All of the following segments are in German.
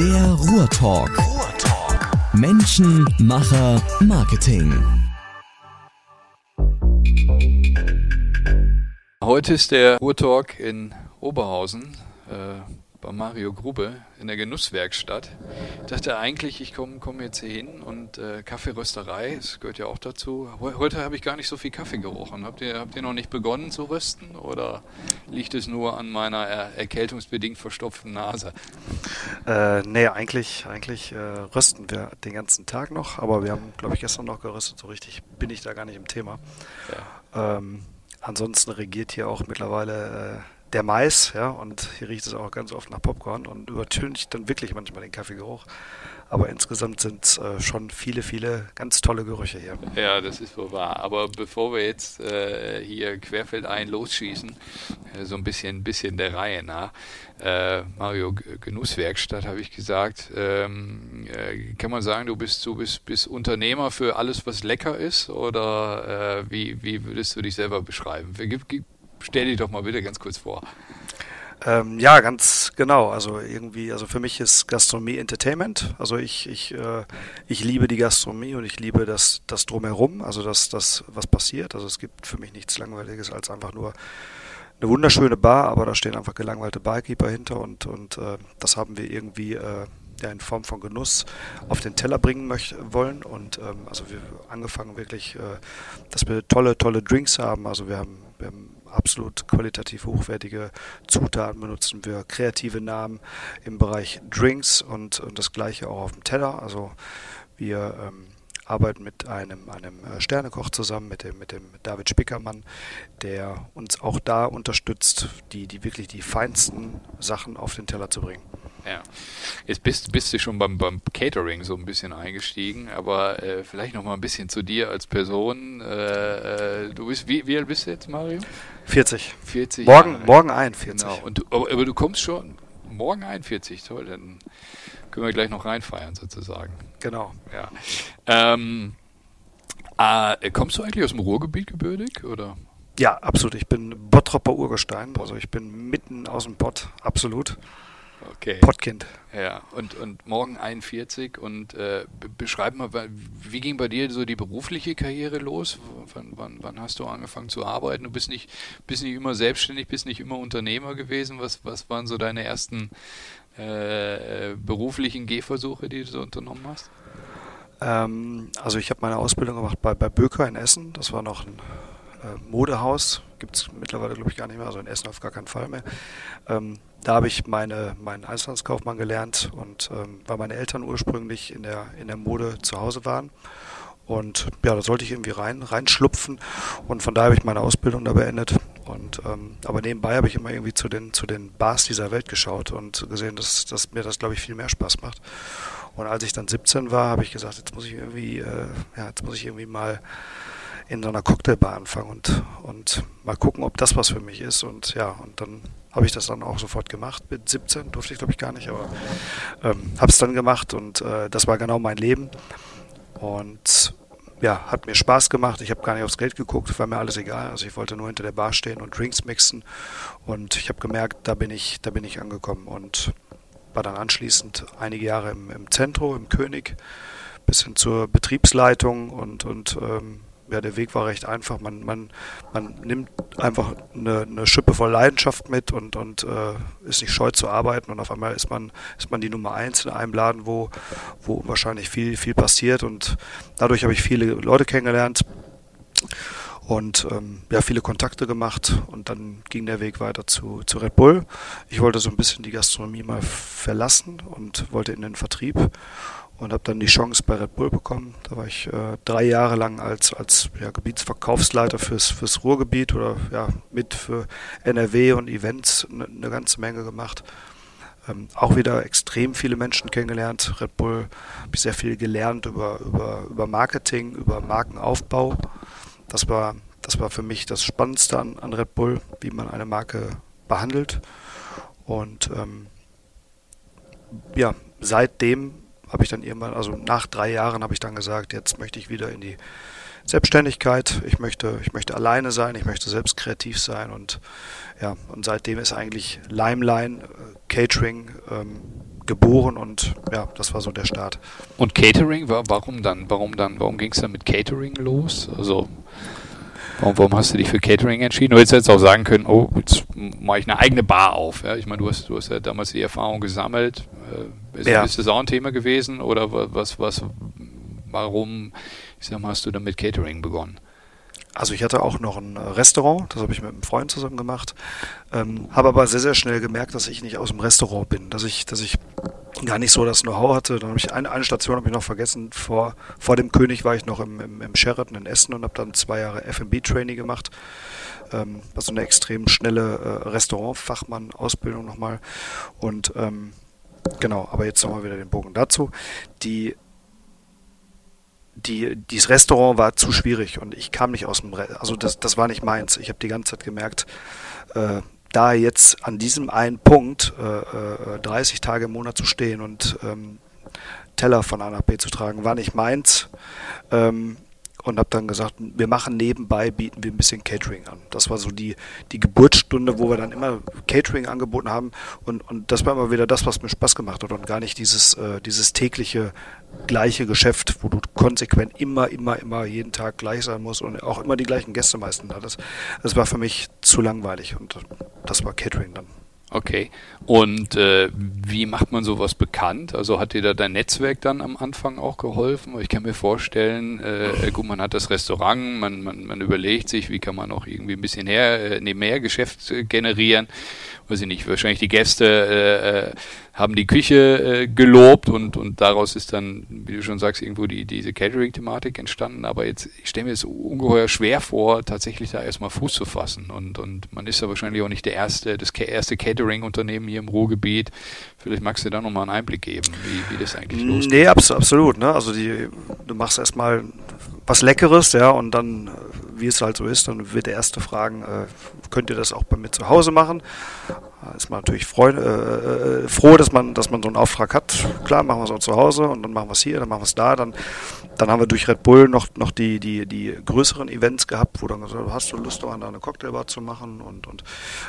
Der Ruhrtalk. Ruhrtalk. Menschen, Macher, Marketing. Heute ist der Ruhrtalk in Oberhausen. Bei Mario Grube in der Genusswerkstatt. Ich dachte eigentlich, ich komme komm jetzt hier hin und äh, Kaffeerösterei, das gehört ja auch dazu. Heute habe ich gar nicht so viel Kaffee gerochen. Habt ihr, habt ihr noch nicht begonnen zu rösten oder liegt es nur an meiner er erkältungsbedingt verstopften Nase? Äh, nee, eigentlich, eigentlich äh, rösten wir den ganzen Tag noch, aber wir haben, glaube ich, gestern noch geröstet. So richtig bin ich da gar nicht im Thema. Ja. Ähm, ansonsten regiert hier auch mittlerweile äh, der Mais, ja, und hier riecht es auch ganz oft nach Popcorn und übertönt dann wirklich manchmal den Kaffeegeruch. Aber insgesamt sind es äh, schon viele, viele ganz tolle Gerüche hier. Ja, das ist wohl wahr. Aber bevor wir jetzt äh, hier querfeldein losschießen, äh, so ein bisschen, bisschen der Reihe nach. Äh, Mario Genusswerkstatt habe ich gesagt. Ähm, äh, kann man sagen, du bist, du bist, bist Unternehmer für alles, was lecker ist? Oder äh, wie, wie würdest du dich selber beschreiben? Gib, gib, stell dich doch mal bitte ganz kurz vor. Ähm, ja, ganz genau. Also irgendwie, also für mich ist Gastronomie Entertainment. Also ich, ich, äh, ich liebe die Gastronomie und ich liebe das, das drumherum, also das, das, was passiert. Also es gibt für mich nichts Langweiliges als einfach nur eine wunderschöne Bar, aber da stehen einfach gelangweilte Barkeeper hinter und, und äh, das haben wir irgendwie äh, ja, in Form von Genuss auf den Teller bringen möcht wollen. Und ähm, also wir angefangen wirklich, äh, dass wir tolle, tolle Drinks haben. Also wir haben, wir haben absolut qualitativ hochwertige Zutaten benutzen wir, kreative Namen im Bereich Drinks und, und das gleiche auch auf dem Teller. Also wir ähm, arbeiten mit einem, einem äh, Sternekoch zusammen, mit dem, mit dem David Spickermann, der uns auch da unterstützt, die, die wirklich die feinsten Sachen auf den Teller zu bringen. Ja. Jetzt bist, bist du schon beim, beim Catering so ein bisschen eingestiegen, aber äh, vielleicht noch mal ein bisschen zu dir als Person. Äh, äh du bist, wie, wie alt bist du jetzt, Mario? 40. 40 morgen, Jahre. morgen 41. Genau. Und du, aber, aber, du kommst schon morgen 41, toll, dann können wir gleich noch reinfeiern sozusagen. Genau. Ja. Ähm, äh, kommst du eigentlich aus dem Ruhrgebiet gebürtig oder? Ja, absolut. Ich bin Bottropper Urgestein, also ich bin mitten aus dem Pott, absolut. Okay. Pottkind. Ja, und, und morgen 41 und äh, beschreib mal, wie ging bei dir so die berufliche Karriere los? Wann, wann, wann hast du angefangen zu arbeiten? Du bist nicht, bist nicht immer selbstständig, bist nicht immer Unternehmer gewesen. Was, was waren so deine ersten äh, beruflichen Gehversuche, die du so unternommen hast? Ähm, also ich habe meine Ausbildung gemacht bei, bei Böker in Essen. Das war noch ein äh, Modehaus. Gibt es mittlerweile, glaube ich, gar nicht mehr. Also in Essen auf gar keinen Fall mehr. Ähm, da habe ich meine, meinen Einzelhandelskaufmann gelernt und ähm, weil meine Eltern ursprünglich in der, in der Mode zu Hause waren. Und ja, da sollte ich irgendwie rein, reinschlupfen. Und von daher habe ich meine Ausbildung da beendet. Und ähm, aber nebenbei habe ich immer irgendwie zu den, zu den Bars dieser Welt geschaut und gesehen, dass, dass mir das, glaube ich, viel mehr Spaß macht. Und als ich dann 17 war, habe ich gesagt, jetzt muss ich irgendwie, äh, ja, jetzt muss ich irgendwie mal in so einer Cocktailbar anfangen und, und mal gucken, ob das was für mich ist. Und ja, und dann habe ich das dann auch sofort gemacht. Mit 17 durfte ich, glaube ich, gar nicht, aber ähm, habe es dann gemacht und äh, das war genau mein Leben. Und ja, hat mir Spaß gemacht. Ich habe gar nicht aufs Geld geguckt, war mir alles egal. Also ich wollte nur hinter der Bar stehen und Drinks mixen. Und ich habe gemerkt, da bin ich, da bin ich angekommen und war dann anschließend einige Jahre im, im Zentrum, im König, bis hin zur Betriebsleitung und, und ähm, ja, der Weg war recht einfach. Man, man, man nimmt einfach eine, eine Schippe voll Leidenschaft mit und, und äh, ist nicht scheu zu arbeiten und auf einmal ist man, ist man die Nummer eins in einem Laden, wo, wo wahrscheinlich viel, viel passiert und dadurch habe ich viele Leute kennengelernt und ähm, ja, viele Kontakte gemacht und dann ging der Weg weiter zu, zu Red Bull. Ich wollte so ein bisschen die Gastronomie mal verlassen und wollte in den Vertrieb und habe dann die Chance bei Red Bull bekommen. Da war ich äh, drei Jahre lang als, als ja, Gebietsverkaufsleiter fürs, fürs Ruhrgebiet oder ja, mit für NRW und Events eine ne ganze Menge gemacht. Ähm, auch wieder extrem viele Menschen kennengelernt. Red Bull habe ich sehr viel gelernt über, über, über Marketing, über Markenaufbau. Das war, das war für mich das Spannendste an, an Red Bull, wie man eine Marke behandelt. Und ähm, ja, seitdem habe ich dann irgendwann, also nach drei Jahren habe ich dann gesagt, jetzt möchte ich wieder in die Selbstständigkeit. Ich möchte, ich möchte alleine sein, ich möchte selbst kreativ sein und ja, und seitdem ist eigentlich Limeline äh, Catering ähm, geboren und ja, das war so der Start. Und Catering, warum dann? Warum dann? Warum ging es dann mit Catering los? Also warum, warum, hast du dich für Catering entschieden? Du hättest jetzt auch sagen können, oh, jetzt mache ich eine eigene Bar auf. Ja? Ich meine, du hast, du hast ja damals die Erfahrung gesammelt. Äh, ist, ja. ist das auch ein Thema gewesen oder was, was, warum, ich sag mal, hast du dann mit Catering begonnen? Also ich hatte auch noch ein äh, Restaurant, das habe ich mit einem Freund zusammen gemacht, ähm, habe aber sehr, sehr schnell gemerkt, dass ich nicht aus dem Restaurant bin, dass ich, dass ich gar nicht so das Know-how hatte. Dann habe ich eine, eine Station habe ich noch vergessen. Vor, vor dem König war ich noch im, im, im Sheraton in Essen und habe dann zwei Jahre F&B-Training gemacht. Ähm, also eine extrem schnelle äh, Restaurantfachmann-Ausbildung nochmal. Und ähm, genau, aber jetzt nochmal wieder den Bogen dazu. Die die, dieses Restaurant war zu schwierig und ich kam nicht aus dem, Re also das, das war nicht meins. Ich habe die ganze Zeit gemerkt, äh, da jetzt an diesem einen Punkt äh, äh, 30 Tage im Monat zu stehen und ähm, Teller von A nach B zu tragen, war nicht meins. Ähm, und habe dann gesagt, wir machen nebenbei, bieten wir ein bisschen Catering an. Das war so die, die Geburtsstunde, wo wir dann immer Catering angeboten haben und, und das war immer wieder das, was mir Spaß gemacht hat und gar nicht dieses, äh, dieses tägliche gleiche Geschäft, wo du konsequent immer, immer, immer jeden Tag gleich sein musst und auch immer die gleichen Gäste meistens hattest. Das war für mich zu langweilig und das war Catering dann. Okay. Und äh, wie macht man sowas bekannt? Also hat dir da dein Netzwerk dann am Anfang auch geholfen? Ich kann mir vorstellen, äh, gut, man hat das Restaurant, man, man, man überlegt sich, wie kann man auch irgendwie ein bisschen her, äh, mehr Geschäft äh, generieren weiß ich nicht, wahrscheinlich die Gäste äh, äh, haben die Küche äh, gelobt und, und daraus ist dann, wie du schon sagst, irgendwo die, diese Catering-Thematik entstanden. Aber jetzt, ich stelle mir es ungeheuer schwer vor, tatsächlich da erstmal Fuß zu fassen. Und, und man ist ja wahrscheinlich auch nicht der erste, das erste Catering-Unternehmen hier im Ruhrgebiet. Vielleicht magst du da nochmal einen Einblick geben, wie, wie das eigentlich losgeht. Nee, absolut. Ne? Also die, du machst erstmal was Leckeres, ja, und dann, wie es halt so ist, dann wird der erste fragen, äh, könnt ihr das auch bei mir zu Hause machen? Ist man natürlich freu, äh, äh, froh, dass man, dass man so einen Auftrag hat. Klar, machen wir es auch zu Hause und dann machen wir es hier, dann machen wir es da. Dann, dann haben wir durch Red Bull noch, noch die, die, die größeren Events gehabt, wo dann gesagt hast du Lust, da eine Cocktailbar zu machen? Und, und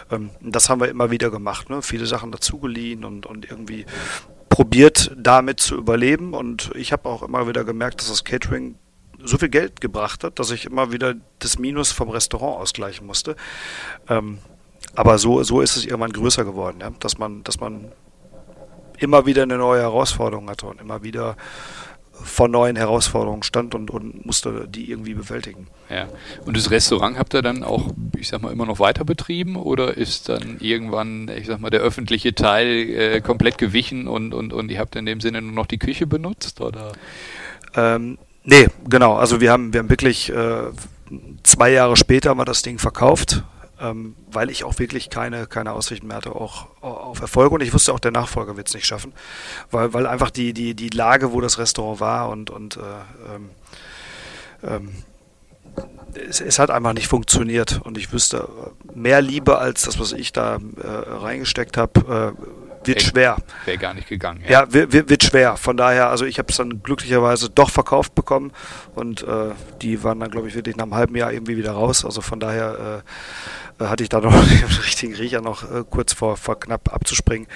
ähm, das haben wir immer wieder gemacht. Ne? Viele Sachen dazugeliehen und, und irgendwie probiert, damit zu überleben. Und ich habe auch immer wieder gemerkt, dass das Catering so viel Geld gebracht hat, dass ich immer wieder das Minus vom Restaurant ausgleichen musste. Ähm, aber so, so ist es irgendwann größer geworden, ja? dass man, dass man immer wieder eine neue Herausforderung hatte und immer wieder vor neuen Herausforderungen stand und, und musste die irgendwie bewältigen. Ja. Und das Restaurant habt ihr dann auch, ich sag mal, immer noch weiter betrieben oder ist dann irgendwann, ich sag mal, der öffentliche Teil äh, komplett gewichen und, und, und ihr habt in dem Sinne nur noch die Küche benutzt? Oder? Ähm, nee, genau. Also wir haben, wir haben wirklich äh, zwei Jahre später wir das Ding verkauft ähm, weil ich auch wirklich keine, keine Aussichten mehr hatte auch, auf Erfolg und ich wusste auch, der Nachfolger wird es nicht schaffen, weil, weil einfach die, die, die Lage, wo das Restaurant war und, und äh, ähm, ähm, es, es, hat einfach nicht funktioniert und ich wüsste, mehr Liebe als das, was ich da äh, reingesteckt habe, äh, wird schwer. Wäre gar nicht gegangen. Ja, ja wird, wird, schwer. Von daher, also ich habe es dann glücklicherweise doch verkauft bekommen und äh, die waren dann, glaube ich, wirklich nach einem halben Jahr irgendwie wieder raus. Also von daher äh, hatte ich da noch den richtigen Riecher noch äh, kurz vor, vor knapp abzuspringen.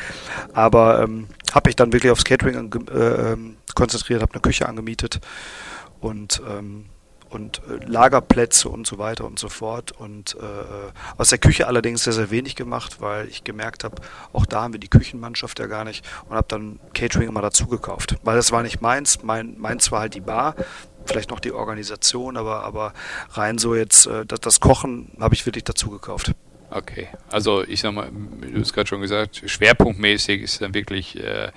Aber ähm, habe ich dann wirklich aufs Catering äh, ähm, konzentriert, habe eine Küche angemietet und ähm, und äh, Lagerplätze und so weiter und so fort. Und äh, aus der Küche allerdings sehr, sehr wenig gemacht, weil ich gemerkt habe, auch da haben wir die Küchenmannschaft ja gar nicht und habe dann Catering immer dazu gekauft. Weil das war nicht meins, mein, meins war halt die Bar, vielleicht noch die Organisation, aber, aber rein so jetzt äh, das, das Kochen habe ich wirklich dazu gekauft. Okay, also ich sag mal, du hast gerade schon gesagt, schwerpunktmäßig ist dann wirklich, äh,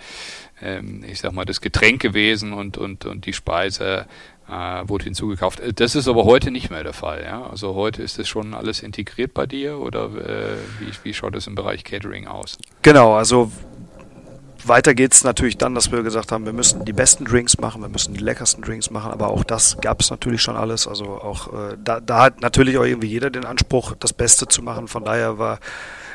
ähm, ich sag mal, das Getränk gewesen und, und, und die Speise äh, wurde hinzugekauft. Äh, das ist aber heute nicht mehr der Fall. Ja? Also heute ist das schon alles integriert bei dir oder äh, wie, wie schaut das im Bereich Catering aus? Genau, also weiter geht es natürlich dann, dass wir gesagt haben, wir müssen die besten Drinks machen, wir müssen die leckersten Drinks machen, aber auch das gab es natürlich schon alles. Also auch äh, da, da hat natürlich auch irgendwie jeder den Anspruch, das Beste zu machen. Von daher war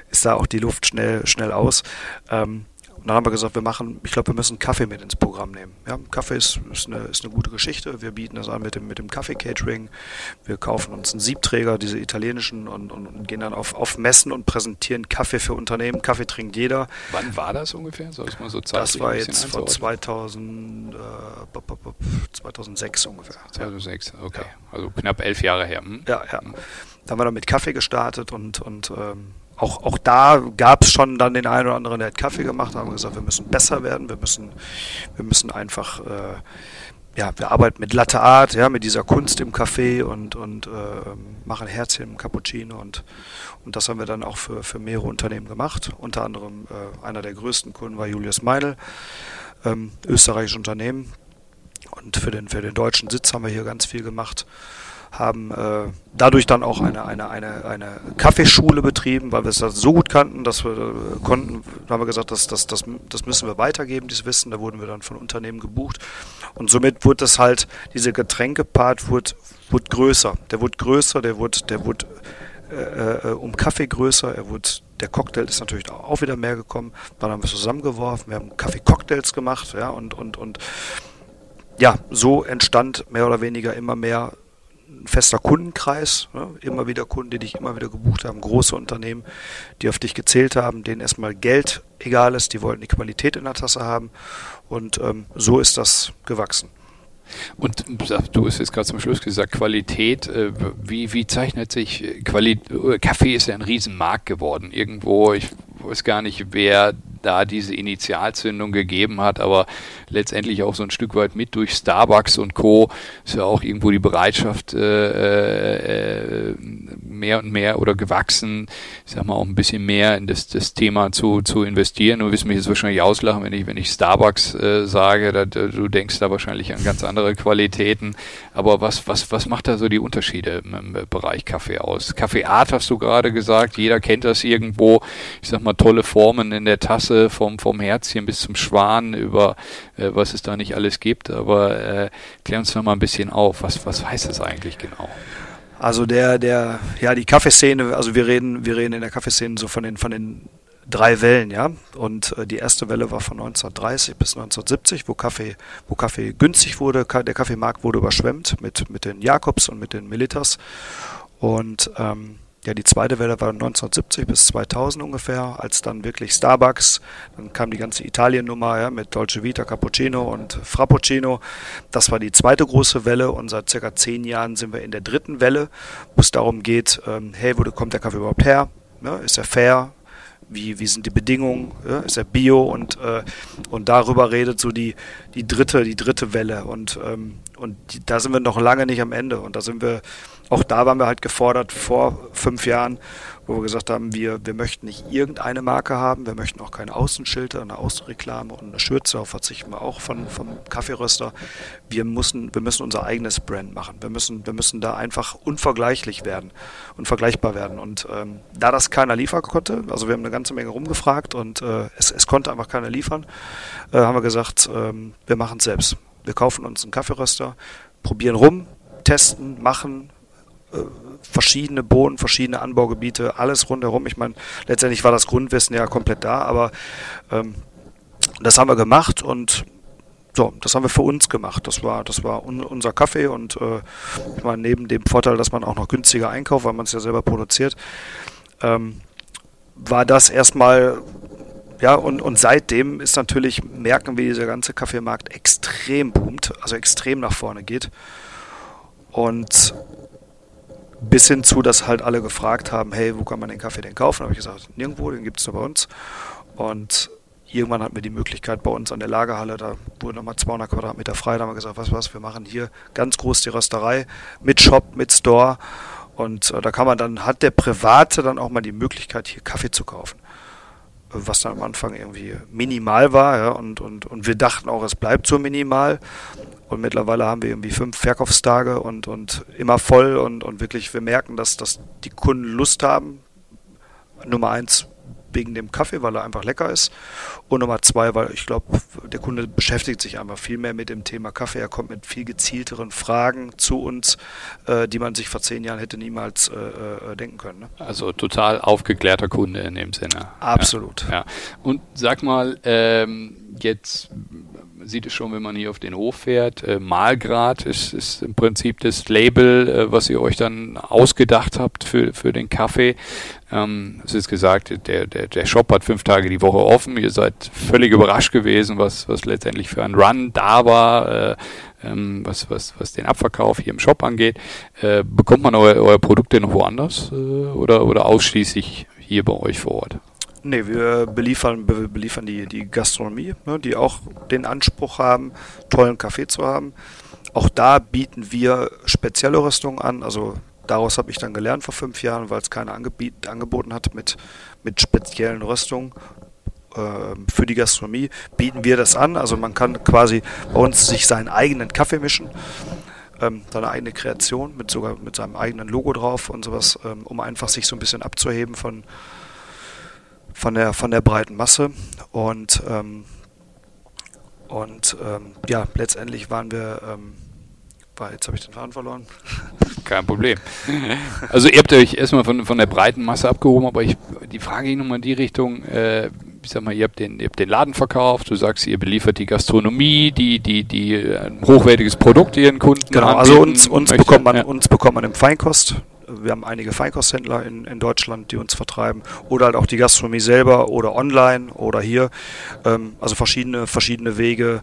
ist da auch die Luft schnell schnell aus. Ähm, Und dann haben wir gesagt, wir machen, ich glaube, wir müssen Kaffee mit ins Programm nehmen. Ja, Kaffee ist, ist, eine, ist eine gute Geschichte. Wir bieten das an mit dem, mit dem Kaffee-Catering. Wir kaufen uns einen Siebträger, diese italienischen, und, und, und, gehen dann auf, auf Messen und präsentieren Kaffee für Unternehmen. Kaffee trinkt jeder. Wann war das ungefähr? Soll es mal so Das war jetzt vor 2000, äh, 2006 ungefähr. 2006, okay. Ja. Also knapp elf Jahre her. Hm? Ja, ja. Da haben wir dann mit Kaffee gestartet und, und ähm, auch, auch da gab es schon dann den einen oder anderen, der hat Kaffee gemacht, haben gesagt, wir müssen besser werden, wir müssen, wir müssen einfach, äh, ja, wir arbeiten mit Latte Art, ja, mit dieser Kunst im Kaffee und, und äh, machen Herzchen im Cappuccino und, und das haben wir dann auch für, für mehrere Unternehmen gemacht. Unter anderem äh, einer der größten Kunden war Julius Meidel, ähm, österreichisches Unternehmen. Und für den, für den deutschen Sitz haben wir hier ganz viel gemacht haben äh, dadurch dann auch eine, eine, eine, eine Kaffeeschule betrieben, weil wir es so gut kannten, dass wir äh, konnten, haben wir gesagt, das, das, das, das müssen wir weitergeben, dieses Wissen. Da wurden wir dann von Unternehmen gebucht. Und somit wurde das halt, dieser Getränkepart wurde, wurde größer. Der wurde größer, der wurde, der wurde äh, äh, um Kaffee größer, er wurde der Cocktail ist natürlich auch wieder mehr gekommen. Dann haben wir zusammengeworfen, wir haben Kaffee-Cocktails gemacht, ja, und, und, und ja, so entstand mehr oder weniger immer mehr ein fester Kundenkreis, ne? immer wieder Kunden, die dich immer wieder gebucht haben, große Unternehmen, die auf dich gezählt haben, denen erstmal Geld egal ist, die wollten die Qualität in der Tasse haben und ähm, so ist das gewachsen. Und du hast jetzt gerade zum Schluss gesagt, Qualität, äh, wie, wie zeichnet sich Qualität, Kaffee ist ja ein Riesenmarkt geworden irgendwo, ich weiß gar nicht, wer da diese Initialzündung gegeben hat, aber letztendlich auch so ein Stück weit mit durch Starbucks und Co. ist ja auch irgendwo die Bereitschaft äh, äh, mehr und mehr oder gewachsen, ich sag mal auch ein bisschen mehr in das, das Thema zu, zu investieren. Du wirst mich jetzt wahrscheinlich auslachen, wenn ich, wenn ich Starbucks äh, sage, da, du denkst da wahrscheinlich an ganz andere Qualitäten. Aber was, was, was macht da so die Unterschiede im Bereich Kaffee aus? Kaffeeart hast du gerade gesagt, jeder kennt das irgendwo. Ich sag mal, tolle Formen in der Tasse, vom, vom Herzchen bis zum Schwan, über äh, was es da nicht alles gibt. Aber äh, klär uns noch mal ein bisschen auf, was, was heißt das eigentlich genau? Also der, der, ja, die Kaffeeszene, also wir reden, wir reden in der Kaffeeszene so von den, von den drei Wellen, ja. Und äh, die erste Welle war von 1930 bis 1970, wo Kaffee, wo Kaffee günstig wurde. Der Kaffeemarkt wurde überschwemmt mit, mit den Jakobs und mit den Militas. Und ähm, ja, die zweite Welle war 1970 bis 2000 ungefähr, als dann wirklich Starbucks, dann kam die ganze Italien-Nummer ja, mit Dolce Vita, Cappuccino und Frappuccino. Das war die zweite große Welle und seit circa zehn Jahren sind wir in der dritten Welle, wo es darum geht, ähm, hey, wo kommt der Kaffee überhaupt her? Ja, ist er fair? Wie, wie sind die Bedingungen? Ja, ist er bio? Und, äh, und darüber redet so die, die dritte, die dritte Welle. Und, ähm, und die, da sind wir noch lange nicht am Ende. Und da sind wir auch da waren wir halt gefordert vor fünf Jahren, wo wir gesagt haben, wir, wir möchten nicht irgendeine Marke haben, wir möchten auch keine Außenschilder, eine Außenreklame und eine Schürze, darauf verzichten wir auch von, vom Kaffeeröster. Wir müssen, wir müssen unser eigenes Brand machen. Wir müssen, wir müssen da einfach unvergleichlich werden, unvergleichbar werden. Und ähm, da das keiner liefern konnte, also wir haben eine ganze Menge rumgefragt und äh, es, es konnte einfach keiner liefern, äh, haben wir gesagt, ähm, wir machen es selbst. Wir kaufen uns einen Kaffeeröster, probieren rum, testen, machen, verschiedene Bohnen, verschiedene Anbaugebiete, alles rundherum. Ich meine, letztendlich war das Grundwissen ja komplett da, aber ähm, das haben wir gemacht und so, das haben wir für uns gemacht. Das war, das war un, unser Kaffee und äh, ich meine, neben dem Vorteil, dass man auch noch günstiger einkauft, weil man es ja selber produziert, ähm, war das erstmal ja, und, und seitdem ist natürlich, merken wir, dieser ganze Kaffeemarkt extrem boomt, also extrem nach vorne geht. Und bis hin zu, dass halt alle gefragt haben, hey, wo kann man den Kaffee denn kaufen? Da habe ich gesagt, nirgendwo, den gibt es nur bei uns. Und irgendwann hatten wir die Möglichkeit bei uns an der Lagerhalle, da wurde nochmal 200 Quadratmeter frei, da haben wir gesagt, was was, wir machen hier ganz groß die Rösterei mit Shop, mit Store. Und äh, da kann man dann, hat der Private dann auch mal die Möglichkeit, hier Kaffee zu kaufen. Was dann am Anfang irgendwie minimal war, ja, und, und, und wir dachten auch, es bleibt so minimal. Und mittlerweile haben wir irgendwie fünf Verkaufstage und, und immer voll und, und wirklich, wir merken, dass, dass die Kunden Lust haben. Nummer eins, wegen dem Kaffee, weil er einfach lecker ist. Und Nummer zwei, weil ich glaube, der Kunde beschäftigt sich einfach viel mehr mit dem Thema Kaffee. Er kommt mit viel gezielteren Fragen zu uns, äh, die man sich vor zehn Jahren hätte niemals äh, äh denken können. Ne? Also total aufgeklärter Kunde in dem Sinne. Absolut. Ja, ja. Und sag mal, ähm, jetzt sieht es schon, wenn man hier auf den Hof fährt. Äh, Malgrad ist, ist im Prinzip das Label, äh, was ihr euch dann ausgedacht habt für, für den Kaffee. Ähm, es ist gesagt, der, der, der Shop hat fünf Tage die Woche offen. Ihr seid völlig überrascht gewesen, was, was letztendlich für ein Run da war, äh, ähm, was, was, was den Abverkauf hier im Shop angeht. Äh, bekommt man euer, euer Produkt denn noch woanders äh, oder, oder ausschließlich hier bei euch vor Ort? Nee, wir beliefern, beliefern die, die Gastronomie, ne, die auch den Anspruch haben, tollen Kaffee zu haben. Auch da bieten wir spezielle Rüstungen an. Also daraus habe ich dann gelernt vor fünf Jahren, weil es keine angebiet, angeboten hat mit, mit speziellen Rüstungen äh, für die Gastronomie, bieten wir das an. Also man kann quasi bei uns sich seinen eigenen Kaffee mischen ähm, seine eigene Kreation mit sogar mit seinem eigenen Logo drauf und sowas, ähm, um einfach sich so ein bisschen abzuheben von, von der, von der breiten Masse. Und, ähm, und ähm, ja, letztendlich waren wir, war, jetzt habe ich den Faden verloren. Kein Problem. Also ihr habt euch erstmal von, von der breiten Masse abgehoben, aber ich, die Frage ging nochmal in die Richtung, äh, ich sag mal, ihr habt, den, ihr habt den Laden verkauft, du sagst, ihr beliefert die Gastronomie, die, die, die ein hochwertiges Produkt ihren Kunden Genau, also uns, uns bekommt man, ja. uns bekommt man im Feinkost wir haben einige Feinkosthändler in, in Deutschland, die uns vertreiben. Oder halt auch die Gastronomie selber oder online oder hier. Ähm, also verschiedene, verschiedene Wege.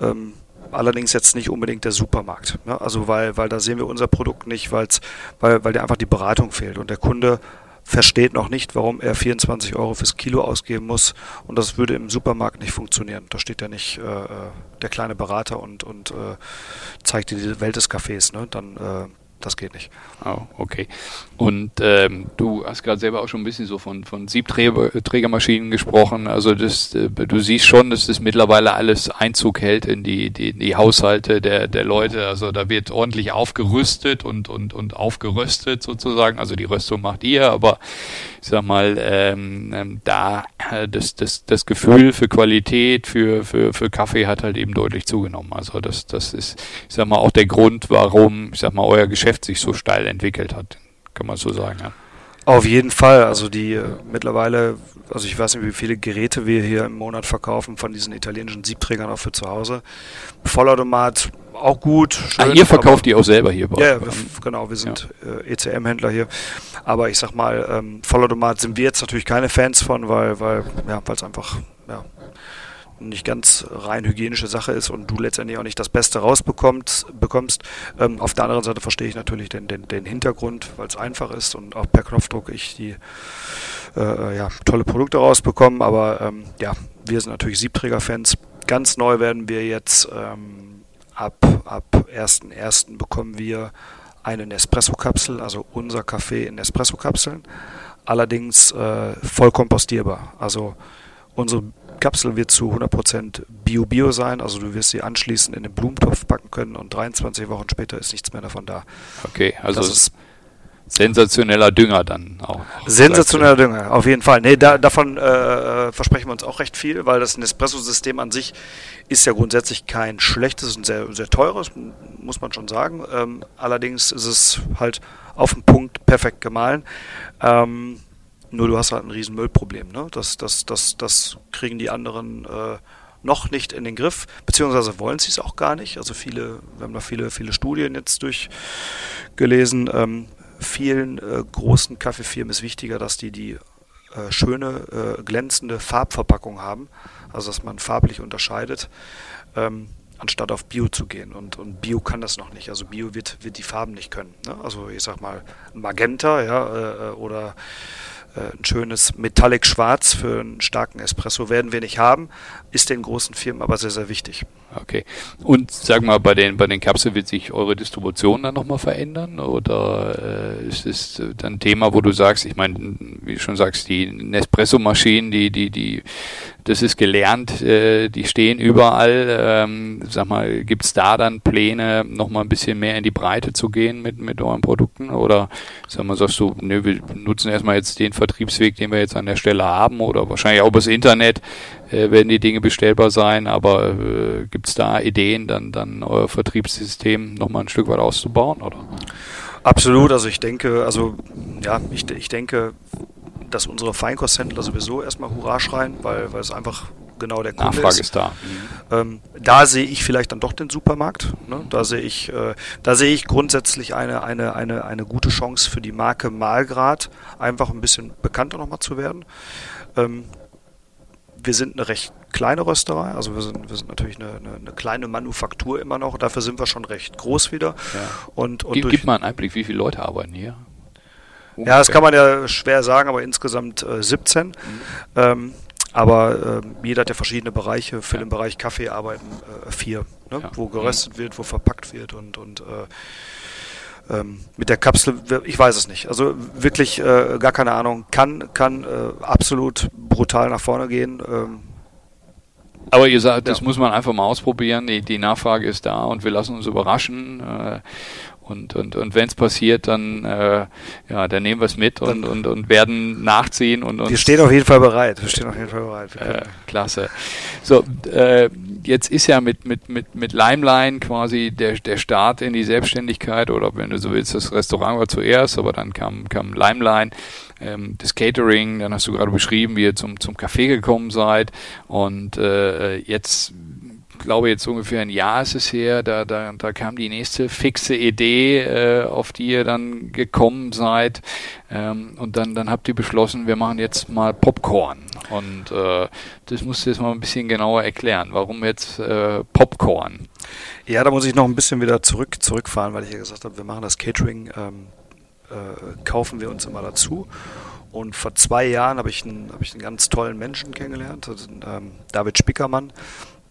Ähm, allerdings jetzt nicht unbedingt der Supermarkt. Ne? Also weil, weil da sehen wir unser Produkt nicht, weil's, weil, weil dir einfach die Beratung fehlt. Und der Kunde versteht noch nicht, warum er 24 Euro fürs Kilo ausgeben muss. Und das würde im Supermarkt nicht funktionieren. Da steht ja nicht äh, äh der kleine Berater und, und äh, zeigt dir die Welt des Cafés. Ne? Dann äh, das geht nicht. Oh, okay. Und ähm, du hast gerade selber auch schon ein bisschen so von, von Siebträgermaschinen gesprochen. Also das, äh, du siehst schon, dass das mittlerweile alles Einzug hält in die, die, die Haushalte der, der Leute. Also da wird ordentlich aufgerüstet und, und, und aufgeröstet sozusagen. Also die Röstung macht ihr, aber ich sag mal, ähm, ähm da äh, das, das, das Gefühl für Qualität, für, für, für Kaffee hat halt eben deutlich zugenommen. Also das, das ist, ich sag mal, auch der Grund, warum, ich sag mal, euer Geschäft sich so steil entwickelt hat, kann man so sagen, ja. Auf jeden Fall. Also die äh, mittlerweile, also ich weiß nicht, wie viele Geräte wir hier im Monat verkaufen von diesen italienischen Siebträgern auch für zu Hause. Vollautomat auch gut. Ah, schön, ah, ihr verkauft die auch selber hier bei Ja, wir, genau, wir sind ja. äh, ECM-Händler hier. Aber ich sag mal, ähm, Vollautomat sind wir jetzt natürlich keine Fans von, weil weil ja, es einfach ja, nicht ganz rein hygienische Sache ist und du letztendlich auch nicht das Beste rausbekommst. Bekommst. Ähm, auf der anderen Seite verstehe ich natürlich den, den, den Hintergrund, weil es einfach ist und auch per Knopfdruck ich die äh, ja, tolle Produkte rausbekomme. Aber ähm, ja, wir sind natürlich Siebträger-Fans. Ganz neu werden wir jetzt ähm, ab, ab 1.1. bekommen wir eine Nespresso-Kapsel, also unser Kaffee in Nespresso-Kapseln, allerdings äh, voll kompostierbar. Also unsere Kapsel wird zu 100% Bio-Bio sein, also du wirst sie anschließend in den Blumentopf packen können und 23 Wochen später ist nichts mehr davon da. Okay, also das ist sensationeller Dünger dann auch. Sensationeller Dünger, auf jeden Fall. Nee, da, davon äh, versprechen wir uns auch recht viel, weil das Nespresso-System an sich ist ja grundsätzlich kein schlechtes und sehr, sehr teures, muss man schon sagen. Ähm, allerdings ist es halt auf den Punkt perfekt gemahlen. Ähm, nur du hast halt ein riesen Müllproblem. Ne? Das, das, das, das kriegen die anderen äh, noch nicht in den Griff, beziehungsweise wollen sie es auch gar nicht. Also viele, wir haben da viele, viele Studien jetzt durchgelesen. Ähm, vielen äh, großen Kaffeefirmen ist wichtiger, dass die die äh, schöne, äh, glänzende Farbverpackung haben, also dass man farblich unterscheidet, ähm, anstatt auf Bio zu gehen. Und, und Bio kann das noch nicht. Also Bio wird, wird die Farben nicht können. Ne? Also ich sag mal Magenta ja, äh, äh, oder ein schönes Metallic Schwarz für einen starken Espresso werden wir nicht haben, ist den großen Firmen aber sehr, sehr wichtig. Okay. Und sag mal, bei den, bei den Kapseln wird sich eure Distribution dann nochmal verändern? Oder äh, ist es dann ein Thema, wo du sagst, ich meine, wie du schon sagst, die Nespresso-Maschinen, die, die, die das ist gelernt, äh, die stehen überall. Ähm, sag mal, gibt es da dann Pläne, nochmal ein bisschen mehr in die Breite zu gehen mit, mit euren Produkten? Oder sag mal, sagst du, nö, wir nutzen erstmal jetzt den Vertriebsweg, den wir jetzt an der Stelle haben, oder wahrscheinlich auch übers Internet äh, werden die Dinge bestellbar sein, aber äh, gibt es da Ideen, dann, dann euer Vertriebssystem nochmal ein Stück weit auszubauen, oder? Absolut, also ich denke, also ja, ich, ich denke, dass unsere Feinkosthändler sowieso erstmal Hurra schreien, weil, weil es einfach genau der Kunde Nachfrage ist. ist da. Ähm, da sehe ich vielleicht dann doch den Supermarkt. Ne? Da sehe ich, äh, da sehe ich grundsätzlich eine, eine, eine, eine gute Chance für die Marke Malgrad, einfach ein bisschen bekannter nochmal zu werden. Ähm, wir sind eine recht kleine Rösterei, also wir sind, wir sind natürlich eine, eine, eine, kleine Manufaktur immer noch, dafür sind wir schon recht groß wieder. Ja. Und, und Gib, gib mal einen Einblick, wie viele Leute arbeiten hier? Ja, das kann man ja schwer sagen, aber insgesamt äh, 17. Mhm. Ähm, aber äh, jeder hat ja verschiedene Bereiche. Für ja. den Bereich Kaffee arbeiten äh, vier, ne? ja. wo geröstet mhm. wird, wo verpackt wird und, und äh, ähm, mit der Kapsel, ich weiß es nicht. Also wirklich äh, gar keine Ahnung. Kann, kann äh, absolut brutal nach vorne gehen. Ähm, aber ihr sagt, das ja. muss man einfach mal ausprobieren. Die, die Nachfrage ist da und wir lassen uns überraschen. Und, und, und wenn es passiert, dann, äh, ja, dann nehmen wir es mit und, und, und werden nachziehen. Und, und wir stehen auf jeden Fall bereit. Wir stehen auf jeden Fall bereit. Äh, klasse. So, äh, jetzt ist ja mit, mit, mit, mit Limeline quasi der, der Start in die Selbstständigkeit oder wenn du so willst, das Restaurant war zuerst, aber dann kam, kam Limeline ähm, das Catering, dann hast du gerade beschrieben, wie ihr zum, zum Café gekommen seid und äh, jetzt glaube jetzt ungefähr ein Jahr ist es her, da, da, da kam die nächste fixe Idee, äh, auf die ihr dann gekommen seid. Ähm, und dann, dann habt ihr beschlossen, wir machen jetzt mal Popcorn. Und äh, das musst du jetzt mal ein bisschen genauer erklären. Warum jetzt äh, Popcorn? Ja, da muss ich noch ein bisschen wieder zurück, zurückfahren, weil ich ja gesagt habe, wir machen das Catering. Ähm äh, kaufen wir uns immer dazu. Und vor zwei Jahren habe ich, einen, hab ich einen ganz tollen Menschen kennengelernt, also, ähm, David Spickermann.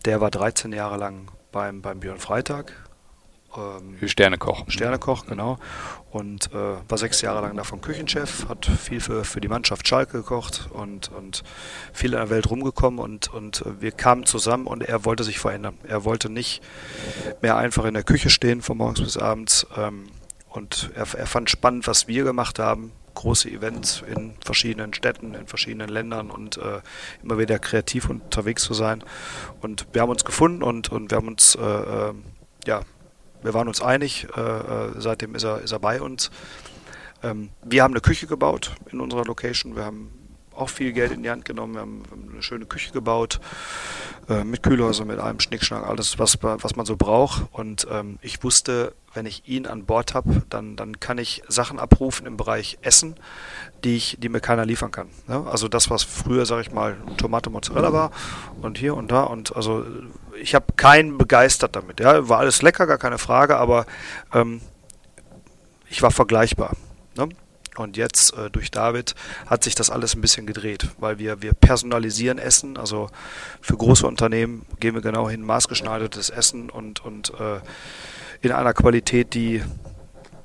Der war 13 Jahre lang beim, beim Björn Freitag. Ähm, Sternekoch. Sternekoch, genau. Und äh, war sechs Jahre lang davon Küchenchef, hat viel für, für die Mannschaft Schalke gekocht und, und viel in der Welt rumgekommen und, und wir kamen zusammen und er wollte sich verändern. Er wollte nicht mehr einfach in der Küche stehen von morgens bis abends. Ähm, und er, er fand spannend, was wir gemacht haben. Große Events in verschiedenen Städten, in verschiedenen Ländern und äh, immer wieder kreativ unterwegs zu sein. Und wir haben uns gefunden und, und wir haben uns, äh, äh, ja, wir waren uns einig. Äh, äh, seitdem ist er, ist er bei uns. Ähm, wir haben eine Küche gebaut in unserer Location. Wir haben auch viel Geld in die Hand genommen. Wir haben, eine schöne Küche gebaut, äh, mit Kühlhäuser, mit allem Schnickschnack, alles, was, was man so braucht. Und ähm, ich wusste, wenn ich ihn an Bord habe, dann, dann kann ich Sachen abrufen im Bereich Essen, die, ich, die mir keiner liefern kann. Ja? Also das, was früher, sage ich mal, Tomate Mozzarella war und hier und da. Und also ich habe keinen begeistert damit. Ja? War alles lecker, gar keine Frage, aber ähm, ich war vergleichbar. Ne? Und jetzt äh, durch David hat sich das alles ein bisschen gedreht, weil wir, wir personalisieren Essen. Also für große Unternehmen gehen wir genau hin, maßgeschneidertes Essen und, und äh, in einer Qualität, die,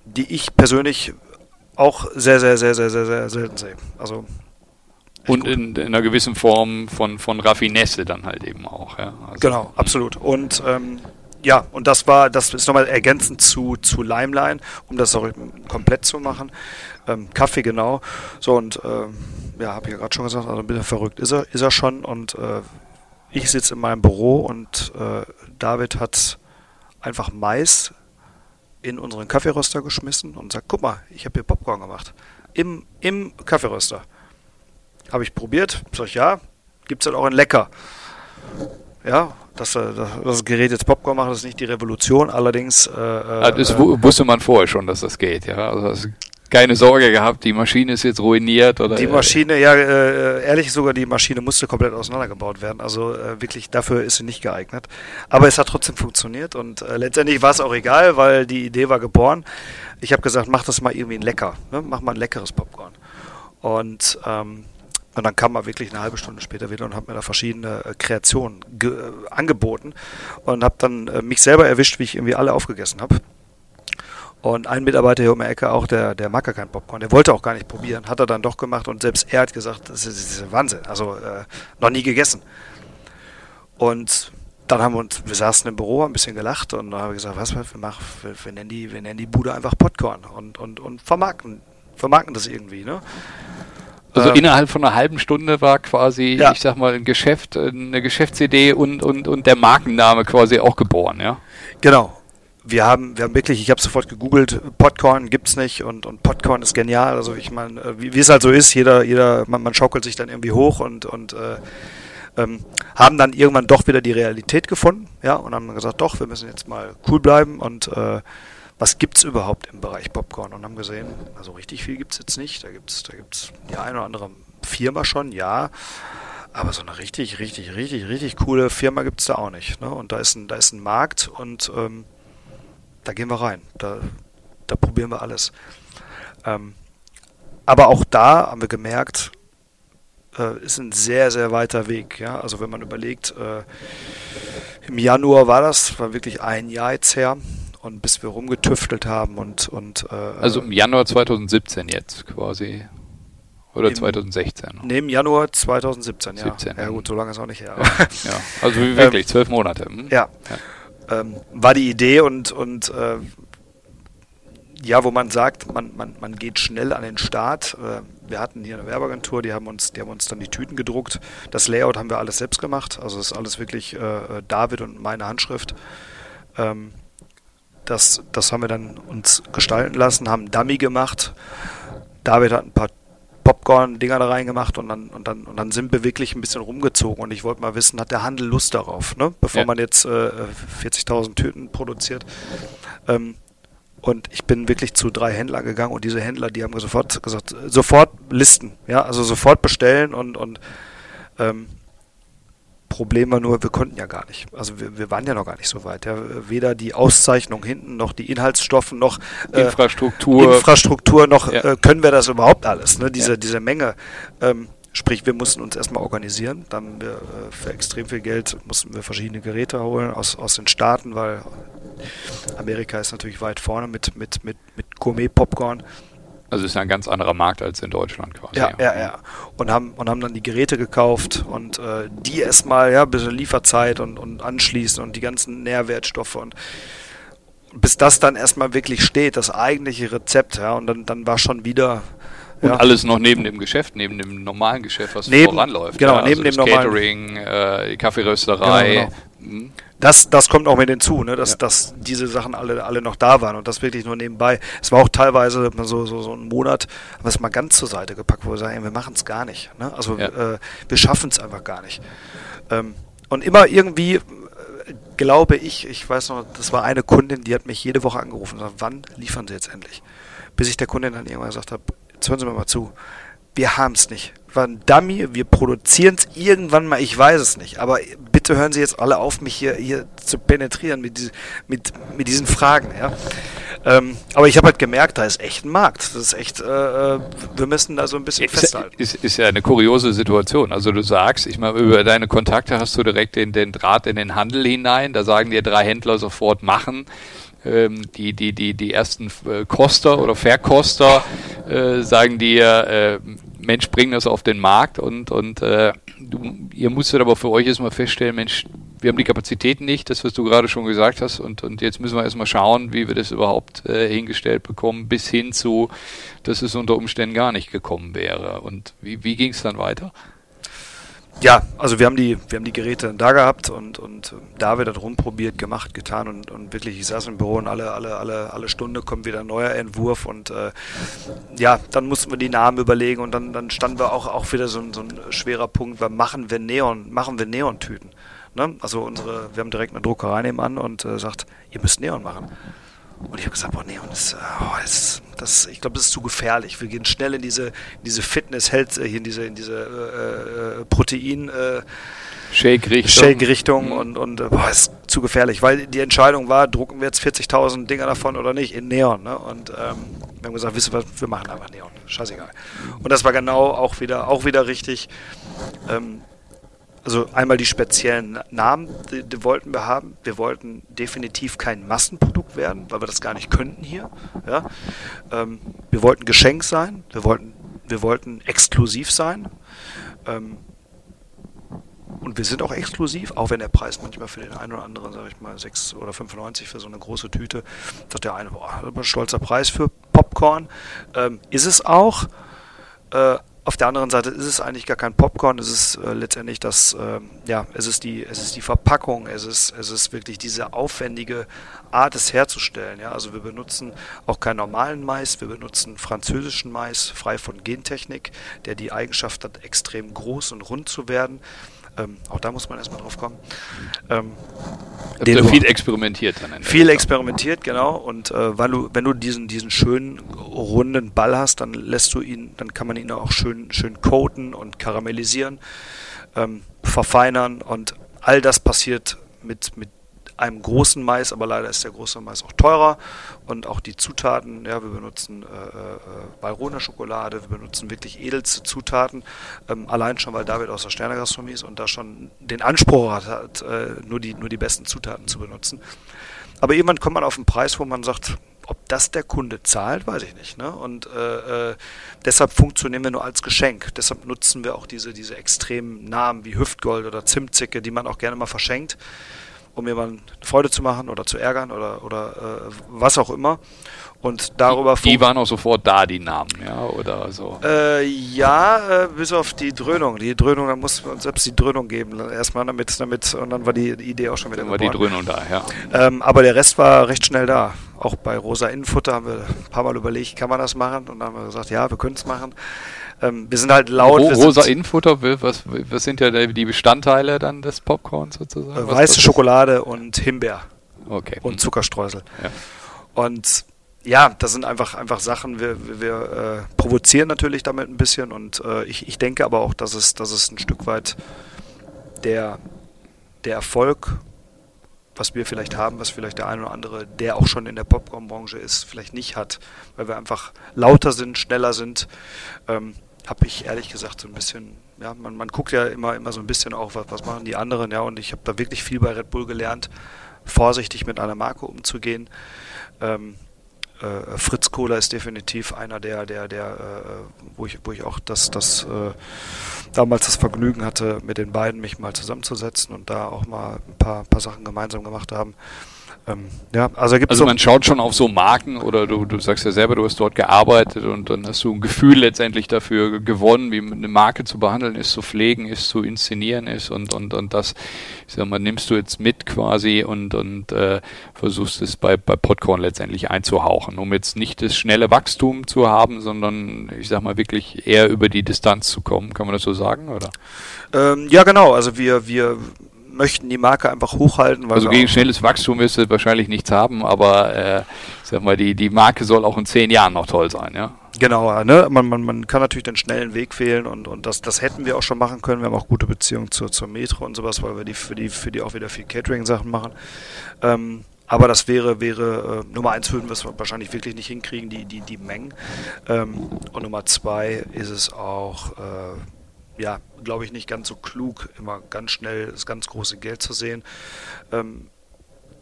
die ich persönlich auch sehr, sehr, sehr, sehr, sehr, sehr selten sehe. Also und in, in, einer gewissen Form von, von Raffinesse dann halt eben auch. Ja? Also genau, absolut. Und ähm, ja, und das war, das ist nochmal ergänzend zu, zu Limeline, um das auch komplett zu machen. Ähm, Kaffee, genau. So, und ähm, ja, habe ich ja gerade schon gesagt, also ein bisschen verrückt ist er, ist er schon. Und äh, ich sitze in meinem Büro und äh, David hat einfach Mais in unseren Kaffeeröster geschmissen und sagt, guck mal, ich habe hier Popcorn gemacht. Im, im Kaffeeröster. Habe ich probiert, sag ich, ja, gibt es halt auch in Lecker. Ja, dass das Gerät jetzt Popcorn macht, ist nicht die Revolution, allerdings. Äh, äh das äh, wusste man vorher schon, dass das geht, ja. Also das keine Sorge gehabt, die Maschine ist jetzt ruiniert oder. Die Maschine, ja, äh, ehrlich sogar die Maschine musste komplett auseinandergebaut werden. Also äh, wirklich dafür ist sie nicht geeignet. Aber es hat trotzdem funktioniert und äh, letztendlich war es auch egal, weil die Idee war geboren. Ich habe gesagt, mach das mal irgendwie ein lecker, ne? mach mal ein leckeres Popcorn. Und ähm, und dann kam er wirklich eine halbe Stunde später wieder und hat mir da verschiedene äh, Kreationen äh, angeboten und habe dann äh, mich selber erwischt, wie ich irgendwie alle aufgegessen habe. Und ein Mitarbeiter hier um die Ecke auch, der, der mag gar keinen Popcorn. Der wollte auch gar nicht probieren. Hat er dann doch gemacht und selbst er hat gesagt, das ist, das ist Wahnsinn. Also äh, noch nie gegessen. Und dann haben wir uns, wir saßen im Büro, haben ein bisschen gelacht und dann haben wir gesagt, was wir machen, wir, wir, nennen die, wir nennen die Bude einfach Popcorn und, und, und vermarkten, vermarkten das irgendwie, ne? Also ähm, innerhalb von einer halben Stunde war quasi, ja. ich sag mal, ein Geschäft, eine Geschäftsidee und, und, und der Markenname quasi auch geboren, ja? Genau. Wir haben, wir haben wirklich, ich habe sofort gegoogelt, Popcorn gibt's nicht und, und Popcorn ist genial. Also ich meine, äh, wie, wie, es halt so ist, jeder, jeder, man, man schaukelt sich dann irgendwie hoch und, und äh, ähm, haben dann irgendwann doch wieder die Realität gefunden, ja, und haben gesagt, doch, wir müssen jetzt mal cool bleiben und äh, was gibt es überhaupt im Bereich Popcorn? Und haben gesehen, also richtig viel gibt es jetzt nicht. Da gibt es da gibt's die eine oder andere Firma schon, ja. Aber so eine richtig, richtig, richtig, richtig coole Firma gibt es da auch nicht. Ne? Und da ist ein, da ist ein Markt und ähm, da gehen wir rein. Da, da probieren wir alles. Ähm, aber auch da haben wir gemerkt, äh, ist ein sehr, sehr weiter Weg. Ja? Also wenn man überlegt, äh, im Januar war das, war wirklich ein Jahr jetzt her und bis wir rumgetüftelt haben und, und äh, also im Januar 2017 jetzt quasi. Oder im, 2016? Ne, im Januar 2017, ja. 17, ja gut, so lange ist auch nicht her. Ja, ja. also wirklich, zwölf Monate. Hm? Ja. ja. Ähm, war die Idee und, und äh, ja, wo man sagt, man, man, man geht schnell an den Start. Äh, wir hatten hier eine Werbeagentur, die haben uns, die haben uns dann die Tüten gedruckt. Das Layout haben wir alles selbst gemacht. Also das ist alles wirklich äh, David und meine Handschrift. Ähm, das, das haben wir dann uns gestalten lassen, haben Dummy gemacht. David hat ein paar Popcorn-Dinger da reingemacht und dann, und, dann, und dann sind wir wirklich ein bisschen rumgezogen. Und ich wollte mal wissen, hat der Handel Lust darauf, ne? bevor ja. man jetzt äh, 40.000 Tüten produziert. Ähm, und ich bin wirklich zu drei Händlern gegangen und diese Händler, die haben sofort gesagt, sofort listen, ja, also sofort bestellen und, und ähm, Problem war nur, wir konnten ja gar nicht. Also wir, wir waren ja noch gar nicht so weit. Ja. Weder die Auszeichnung hinten, noch die Inhaltsstoffe, noch äh, Infrastruktur. Infrastruktur, noch ja. äh, können wir das überhaupt alles, ne? diese, ja. diese Menge. Ähm, sprich, wir mussten uns erstmal organisieren. Dann haben wir äh, für extrem viel Geld mussten wir verschiedene Geräte holen aus, aus den Staaten, weil Amerika ist natürlich weit vorne mit, mit, mit, mit Gourmet-Popcorn. Also ist ja ein ganz anderer Markt als in Deutschland quasi. Ja, ja, ja. Und haben, und haben dann die Geräte gekauft und äh, die erstmal, ja, bis Lieferzeit und, und anschließen und die ganzen Nährwertstoffe und bis das dann erstmal wirklich steht, das eigentliche Rezept, ja, und dann, dann war schon wieder. Und ja. alles noch neben dem Geschäft, neben dem normalen Geschäft, was neben, voranläuft. Genau, ja, neben also dem Catering, äh, Kaffeerösterei. Genau, genau. Das, das kommt auch mit hinzu, ne? dass, ja. dass diese Sachen alle, alle noch da waren und das wirklich nur nebenbei. Es war auch teilweise so, so, so ein Monat, was mal ganz zur Seite gepackt, wo wir sagen, wir machen es gar nicht. Ne? Also ja. äh, wir schaffen es einfach gar nicht. Ähm, und immer irgendwie, äh, glaube ich, ich weiß noch, das war eine Kundin, die hat mich jede Woche angerufen und gesagt, wann liefern Sie jetzt endlich? Bis ich der Kundin dann irgendwann gesagt habe, jetzt hören Sie mir mal zu, wir haben es nicht. War ein Dummy, wir produzieren es irgendwann mal, ich weiß es nicht. Aber bitte hören Sie jetzt alle auf, mich hier, hier zu penetrieren mit, diese, mit, mit diesen Fragen. Ja? Ähm, aber ich habe halt gemerkt, da ist echt ein Markt. Das ist echt, äh, äh wir müssen da so ein bisschen ist, festhalten. Ist, ist ja eine kuriose Situation. Also du sagst, ich meine, über deine Kontakte hast du direkt den, den Draht in den Handel hinein. Da sagen dir drei Händler sofort machen ähm, die, die, die, die ersten äh, Koster oder Verkoster äh, sagen dir, äh, Mensch, bring das auf den Markt und, und äh, du, ihr musstet aber für euch erstmal feststellen, Mensch, wir haben die Kapazitäten nicht, das was du gerade schon gesagt hast und, und jetzt müssen wir erstmal schauen, wie wir das überhaupt äh, hingestellt bekommen, bis hin zu, dass es unter Umständen gar nicht gekommen wäre. Und wie, wie ging es dann weiter? Ja, also wir haben die, wir haben die Geräte da gehabt und, und David hat rumprobiert, gemacht, getan und, und wirklich, ich saß im Büro und alle, alle, alle, alle Stunde kommt wieder ein neuer Entwurf und äh, ja, dann mussten wir die Namen überlegen und dann, dann standen wir auch, auch wieder so, ein, so ein schwerer Punkt, weil machen wir Neon, machen wir Neontüten. Ne? Also unsere, wir haben direkt eine Druckerei nebenan und äh, sagt, ihr müsst Neon machen. Und ich habe gesagt, boah, nee, und das, oh, das, das, ich glaube, das ist zu gefährlich. Wir gehen schnell in diese, in diese Fitness, äh, in diese, in diese äh, äh Protein äh, Shake-Richtung, Shake-Richtung mhm. und, und äh, boah, ist zu gefährlich, weil die Entscheidung war, drucken wir jetzt 40.000 Dinger davon oder nicht in Neon. Ne? Und ähm, wir haben gesagt, wisst ihr was, wir machen einfach Neon, scheißegal. Und das war genau auch wieder, auch wieder richtig. Ähm, also einmal die speziellen Namen, die, die, wollten wir haben. Wir wollten definitiv kein Massenprodukt werden, weil wir das gar nicht könnten hier. Ja? Ähm, wir wollten Geschenk sein, wir wollten, wir wollten exklusiv sein. Ähm, und wir sind auch exklusiv, auch wenn der Preis manchmal für den einen oder anderen, sage ich mal, 6 oder 95 für so eine große Tüte, sagt der eine, boah, ein stolzer Preis für Popcorn. Ähm, ist es auch. Äh, auf der anderen Seite ist es eigentlich gar kein Popcorn, es ist äh, letztendlich das, äh, ja, es ist die, es ist die Verpackung, es ist, es ist wirklich diese aufwendige Art, es herzustellen. Ja? Also wir benutzen auch keinen normalen Mais, wir benutzen französischen Mais, frei von Gentechnik, der die Eigenschaft hat, extrem groß und rund zu werden. Ähm, auch da muss man erstmal drauf kommen. Ähm, den viel experimentiert dann. Viel experimentiert, genau. Und äh, weil du, wenn du diesen, diesen schönen runden Ball hast, dann lässt du ihn, dann kann man ihn auch schön, schön coaten und karamellisieren, ähm, verfeinern und all das passiert mit, mit einem großen Mais, aber leider ist der große Mais auch teurer und auch die Zutaten, ja, wir benutzen äh, äh, Balroner Schokolade, wir benutzen wirklich edelste Zutaten, ähm, allein schon, weil David aus der Sternegastronomie ist und da schon den Anspruch hat, hat äh, nur, die, nur die besten Zutaten zu benutzen. Aber irgendwann kommt man auf einen Preis, wo man sagt, ob das der Kunde zahlt, weiß ich nicht. Ne? Und äh, äh, deshalb funktionieren wir nur als Geschenk. Deshalb nutzen wir auch diese, diese extremen Namen wie Hüftgold oder Zimtzicke, die man auch gerne mal verschenkt um jemanden Freude zu machen oder zu ärgern oder, oder äh, was auch immer. Und darüber Die, die waren auch sofort da, die Namen, ja, oder so? Äh, ja, äh, bis auf die Dröhnung. Die Dröhnung, da muss man uns selbst die Dröhnung geben. Erstmal damit, damit, und dann war die Idee auch schon wieder Dann war die Dröhnung da, ja. Ähm, aber der Rest war recht schnell da. Auch bei Rosa Innenfutter haben wir ein paar Mal überlegt, kann man das machen? Und dann haben wir gesagt, ja, wir können es machen. Ähm, wir sind halt laut. Ro rosa Innenfutter, was, was sind ja die Bestandteile dann des Popcorns sozusagen? Äh, weiße Schokolade und Himbeer. Okay. Und Zuckerstreusel. Ja. Und ja, das sind einfach, einfach Sachen, wir, wir, äh, provozieren natürlich damit ein bisschen und äh, ich, ich denke aber auch, dass es, dass es ein Stück weit der, der Erfolg, was wir vielleicht haben, was vielleicht der eine oder andere, der auch schon in der Popcorn-Branche ist, vielleicht nicht hat, weil wir einfach lauter sind, schneller sind. Ähm, habe ich ehrlich gesagt so ein bisschen, ja, man, man guckt ja immer, immer so ein bisschen auch, was, was machen die anderen, ja, und ich habe da wirklich viel bei Red Bull gelernt, vorsichtig mit einer Marke umzugehen. Ähm, äh, Fritz Kohler ist definitiv einer der, der, der, äh, wo ich, wo ich auch das, das äh, damals das Vergnügen hatte, mit den beiden mich mal zusammenzusetzen und da auch mal ein paar, paar Sachen gemeinsam gemacht haben. Ähm, ja, also, also man schaut schon auf so Marken oder du, du sagst ja selber, du hast dort gearbeitet und dann hast du ein Gefühl letztendlich dafür gewonnen, wie eine Marke zu behandeln ist, zu pflegen ist, zu inszenieren ist und, und, und das, ich sag mal, nimmst du jetzt mit quasi und, und äh, versuchst es bei, bei Podcorn letztendlich einzuhauchen, um jetzt nicht das schnelle Wachstum zu haben, sondern ich sag mal wirklich eher über die Distanz zu kommen. Kann man das so sagen, oder? Ähm, ja, genau. Also wir, wir möchten die Marke einfach hochhalten. also gegen schnelles Wachstum wirst du wahrscheinlich nichts haben, aber äh, sag mal, die, die Marke soll auch in zehn Jahren noch toll sein, ja? Genau, ne? man, man, man kann natürlich den schnellen Weg wählen und, und das, das hätten wir auch schon machen können. Wir haben auch gute Beziehungen zur, zur Metro und sowas, weil wir die für die, für die auch wieder viel Catering-Sachen machen. Ähm, aber das wäre, wäre äh, Nummer eins würden wir es wahrscheinlich wirklich nicht hinkriegen, die, die, die Mengen. Ähm, und Nummer zwei ist es auch, äh, ja, glaube ich, nicht ganz so klug, immer ganz schnell das ganz große Geld zu sehen. Ähm,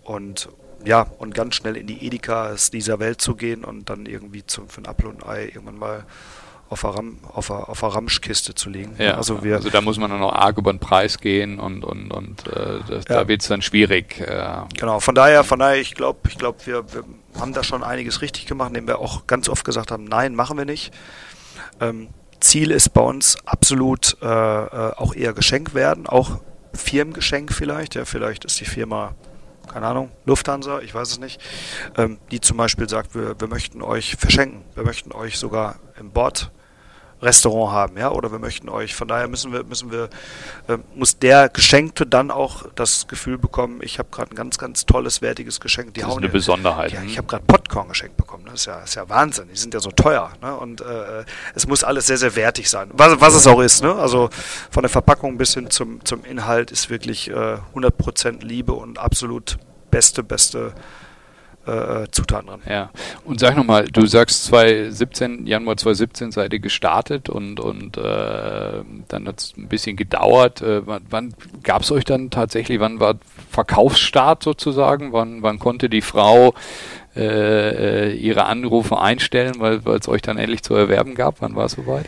und ja, und ganz schnell in die Edikas dieser Welt zu gehen und dann irgendwie zum, für ein Apfel und ein Ei irgendwann mal auf einer, Ram, auf einer, auf einer Ramschkiste zu legen. Ja, also, wir, also da muss man dann noch arg über den Preis gehen und, und, und äh, das, ja. da wird es dann schwierig. Äh. Genau, von daher, von daher, ich glaube, ich glaube, wir, wir haben da schon einiges richtig gemacht, indem wir auch ganz oft gesagt haben, nein, machen wir nicht. Ähm, Ziel ist bei uns absolut äh, äh, auch eher Geschenk werden, auch Firmengeschenk vielleicht. Ja, vielleicht ist die Firma, keine Ahnung, Lufthansa, ich weiß es nicht, ähm, die zum Beispiel sagt, wir, wir möchten euch verschenken, wir möchten euch sogar im Bord Restaurant haben, ja, oder wir möchten euch. Von daher müssen wir, müssen wir, äh, muss der Geschenkte dann auch das Gefühl bekommen, ich habe gerade ein ganz, ganz tolles, wertiges Geschenk. Die das ist eine Besonderheit. Ja, ich habe gerade Popcorn geschenkt bekommen. Das ist ja, ist ja Wahnsinn. Die sind ja so teuer. Ne? Und äh, es muss alles sehr, sehr wertig sein. Was, was es auch ist. Ne? Also von der Verpackung bis hin zum, zum Inhalt ist wirklich äh, 100% Liebe und absolut beste, beste äh, Zutaten drin. Ja. Und sag nochmal, du sagst 2017, Januar 2017 seid ihr gestartet und, und äh, dann hat es ein bisschen gedauert. Äh, wann gab es euch dann tatsächlich, wann war Verkaufsstart sozusagen? Wann, wann konnte die Frau äh, äh ihre Anrufe einstellen, weil es euch dann endlich zu erwerben gab? Wann war es soweit?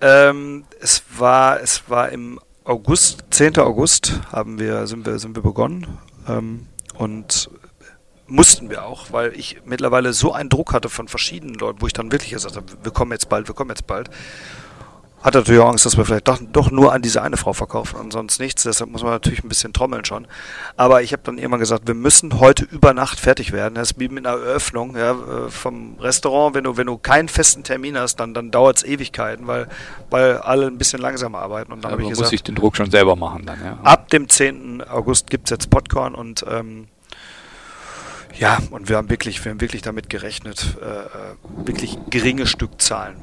Ähm, es war, es war im August, 10. August haben wir, sind wir, sind wir begonnen. Ähm, und mussten wir auch, weil ich mittlerweile so einen Druck hatte von verschiedenen Leuten, wo ich dann wirklich gesagt habe, wir kommen jetzt bald, wir kommen jetzt bald. Hatte natürlich auch Angst, dass wir vielleicht doch, doch nur an diese eine Frau verkaufen und sonst nichts. Deshalb muss man natürlich ein bisschen trommeln schon. Aber ich habe dann irgendwann gesagt, wir müssen heute über Nacht fertig werden. Das ist wie mit einer Eröffnung ja, äh, vom Restaurant. Wenn du, wenn du keinen festen Termin hast, dann, dann dauert es Ewigkeiten, weil, weil alle ein bisschen langsamer arbeiten. Und dann ja, habe ich muss gesagt, ich den Druck schon selber machen dann, ja. ab dem 10. August gibt es jetzt Popcorn und ähm, ja, und wir haben wirklich, wir haben wirklich damit gerechnet, äh, äh, wirklich geringe Stückzahlen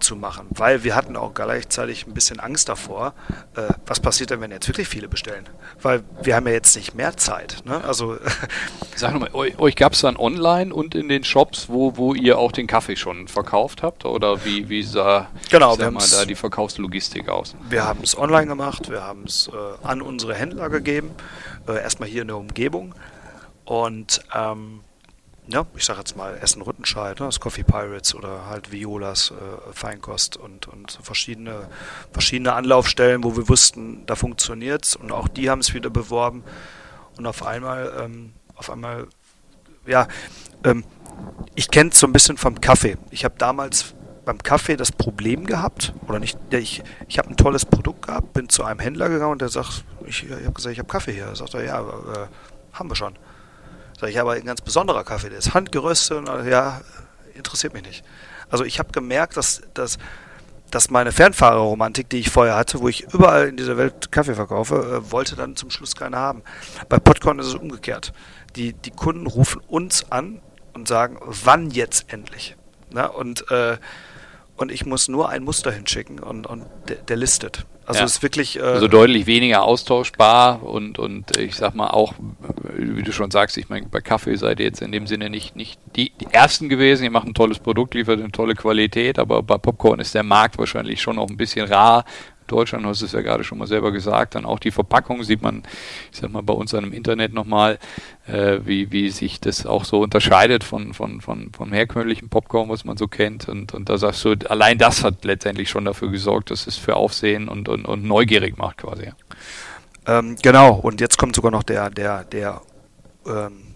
zu machen, weil wir hatten auch gleichzeitig ein bisschen Angst davor, äh, was passiert denn, wenn jetzt wirklich viele bestellen? Weil wir haben ja jetzt nicht mehr Zeit. Ne? Also Sag nochmal, euch, euch gab es dann online und in den Shops, wo, wo ihr auch den Kaffee schon verkauft habt? Oder wie, wie sah Genau, wir mal, da die Verkaufslogistik aus? wir haben es online gemacht, wir haben es äh, an unsere Händler gegeben, äh, erstmal hier in der Umgebung und ähm, ja, ich sage jetzt mal Essen-Rüttenscheid, ne, das Coffee Pirates oder halt Violas, äh, Feinkost und, und verschiedene, verschiedene Anlaufstellen, wo wir wussten, da funktioniert's und auch die haben es wieder beworben und auf einmal, ähm, auf einmal, ja, ähm, ich kenne es so ein bisschen vom Kaffee. Ich habe damals beim Kaffee das Problem gehabt, oder nicht, ich, ich habe ein tolles Produkt gehabt, bin zu einem Händler gegangen und der sagt, ich, ich habe gesagt, ich habe Kaffee hier. Er sagt ja, äh, haben wir schon. Sag ich, aber ein ganz besonderer Kaffee, der ist handgeröstet und ja, interessiert mich nicht. Also ich habe gemerkt, dass, dass, dass meine Fernfahrerromantik, die ich vorher hatte, wo ich überall in dieser Welt Kaffee verkaufe, äh, wollte dann zum Schluss keine haben. Bei Podcorn ist es umgekehrt. Die, die Kunden rufen uns an und sagen, wann jetzt endlich? Na, und, äh, und ich muss nur ein Muster hinschicken und, und der, der listet. Also Ja. es ist wirklich... Äh, Also deutlich weniger austauschbar und, und ich sag mal auch, wie du schon sagst, ich meine, bei Kaffee seid ihr jetzt in dem Sinne nicht, nicht die, die Ersten gewesen. Ihr macht ein tolles Produkt, liefert eine tolle Qualität, aber bei Popcorn ist der Markt wahrscheinlich schon noch ein bisschen rar. Deutschland, du hast es ja gerade schon mal selber gesagt, dann auch die Verpackung sieht man, ich sag mal, bei uns im Internet nochmal, äh, wie, wie sich das auch so unterscheidet von, von, von, vom herkömmlichen Popcorn, was man so kennt. Und, und da sagst du, allein das hat letztendlich schon dafür gesorgt, dass es für Aufsehen und, und, und neugierig macht quasi. Ähm, genau, und jetzt kommt sogar noch der, der, der, ähm,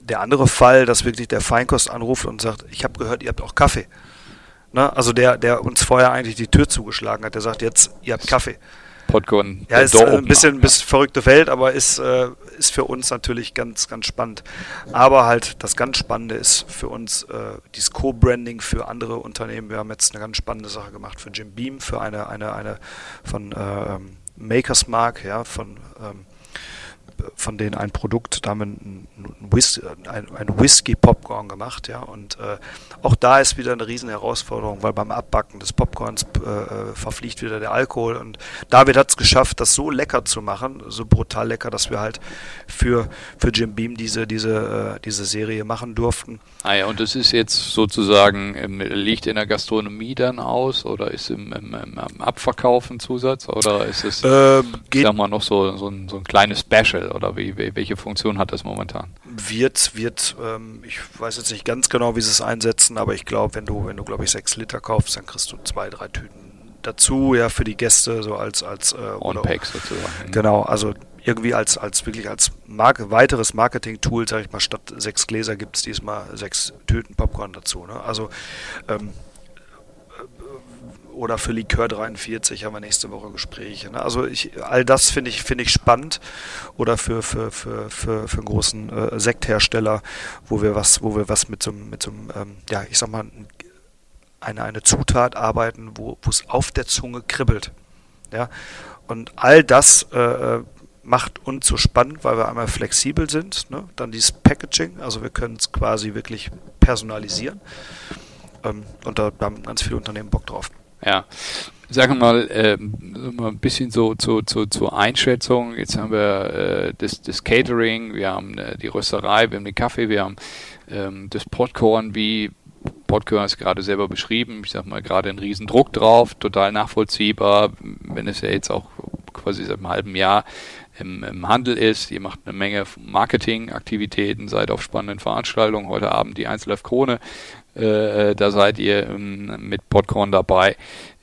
der andere Fall, dass wirklich der Feinkost anruft und sagt, ich habe gehört, ihr habt auch Kaffee. Ne? Also der, der uns vorher eigentlich die Tür zugeschlagen hat, der sagt jetzt, ihr habt Kaffee. Popcorn. Ja, ist äh, ein bisschen, ein bisschen verrückte Welt, aber ist, äh, ist für uns natürlich ganz, ganz spannend. Aber halt das ganz Spannende ist für uns äh, dieses Co-Branding für andere Unternehmen. Wir haben jetzt eine ganz spannende Sache gemacht für Jim Beam, für eine, eine, eine von ähm, Makers Mark, ja, von ähm, von denen ein Produkt, da haben wir ein, ein, Whis ein, ein Whisky Popcorn gemacht, ja, und äh, auch da ist wieder eine riesen Herausforderung, weil beim Abbacken des Popcorns äh, verfliegt wieder der Alkohol. Und David hat es geschafft, das so lecker zu machen, so brutal lecker, dass wir halt für, für Jim Beam diese, diese, äh, diese Serie machen durften. Ah ja, und das ist jetzt sozusagen, ähm, liegt in der Gastronomie dann aus oder ist im, im, im Abverkauf ein Zusatz oder ist es, Äh, ich geht sag mal, noch so, so, ein, so ein kleines Special oder wie, welche Funktion hat das momentan? wird, wird, ähm, ich weiß jetzt nicht ganz genau, wie sie es einsetzen, aber ich glaube, wenn du, wenn du, glaube ich, sechs Liter kaufst, dann kriegst du zwei, drei Tüten dazu, ja, für die Gäste, so als, als, äh, oder- On-Pack sozusagen. Genau, also irgendwie als, als wirklich als Marke, weiteres Marketing-Tool, sage ich mal, statt sechs Gläser gibt es diesmal sechs Tüten Popcorn dazu. Ne? Also ähm, oder für Likör 43 haben wir nächste Woche Gespräche. Ne? Also ich, all das finde ich, finde ich spannend. Oder für, für, für, für, für einen großen äh, Sekthersteller, wo wir was, wo wir was mit so, einem- mit einem, ähm, ja, ich sag mal, eine, eine Zutat arbeiten, wo es auf der Zunge kribbelt. Ja? Und all das äh, äh, macht uns so spannend, weil wir einmal flexibel sind. Ne? Dann dieses Packaging, also wir können es quasi wirklich personalisieren. Ähm, und da haben ganz viele Unternehmen Bock drauf. Ja. sagen wir mal, äh, mal ein bisschen so zu, zu, zur Einschätzung. Jetzt haben wir äh, das, das Catering, wir haben äh, die Rösterei, wir haben den Kaffee, wir haben ähm, das Popcorn, wie Popcorn ist gerade selber beschrieben. Ich sag mal, gerade ein Riesendruck drauf, total nachvollziehbar, wenn es ja jetzt auch quasi seit einem halben Jahr im, im Handel ist. Ihr macht eine Menge Marketingaktivitäten, seid auf spannenden Veranstaltungen. Heute Abend die Einzellife Krone da seid ihr ähm, mit Podcorn dabei.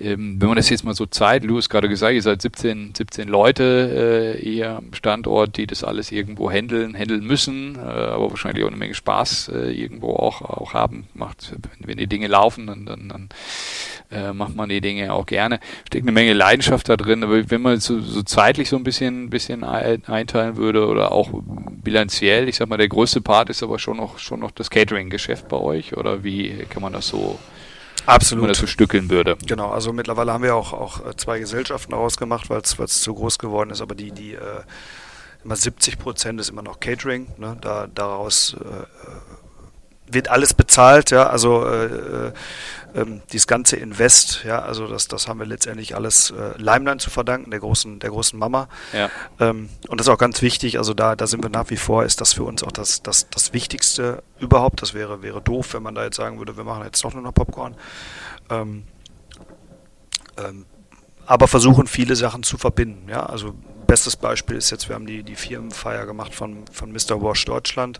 Ähm, wenn man das jetzt mal so zeigt, Louis gerade gesagt, ihr seid 17, 17 Leute äh, hier am Standort, die das alles irgendwo handeln, handeln müssen, äh, aber wahrscheinlich auch eine Menge Spaß äh, irgendwo auch, auch haben. Macht, wenn, wenn die Dinge laufen, dann, dann, dann äh, macht man die Dinge auch gerne. Steckt eine Menge Leidenschaft da drin, aber wenn man so, so zeitlich so ein bisschen, bisschen einteilen würde oder auch bilanziell, ich sag mal, der größte Part ist aber schon noch, schon noch das Catering-Geschäft bei euch oder wie kann man das so Absolut. man das so stückeln würde. Genau, also mittlerweile haben wir auch, auch äh, zwei Gesellschaften ausgemacht, weil es zu groß geworden ist, aber die, die äh, immer 70 Prozent ist immer noch Catering. Ne? Da, daraus äh, wird alles bezahlt, ja, also äh, äh ähm, dieses ganze Invest, ja, also das, das haben wir letztendlich alles äh, Limeline zu verdanken, der großen, der großen Mama. Ja. Ähm, und das ist auch ganz wichtig, also da, da sind wir nach wie vor, ist das für uns auch das, das, das Wichtigste überhaupt. Das wäre, wäre doof, wenn man da jetzt sagen würde, wir machen jetzt doch nur noch Popcorn. Ähm, ähm, aber versuchen viele Sachen zu verbinden. Ja? Also bestes Beispiel ist jetzt, wir haben die, die Firmenfeier gemacht von, von Mr. Wash Deutschland.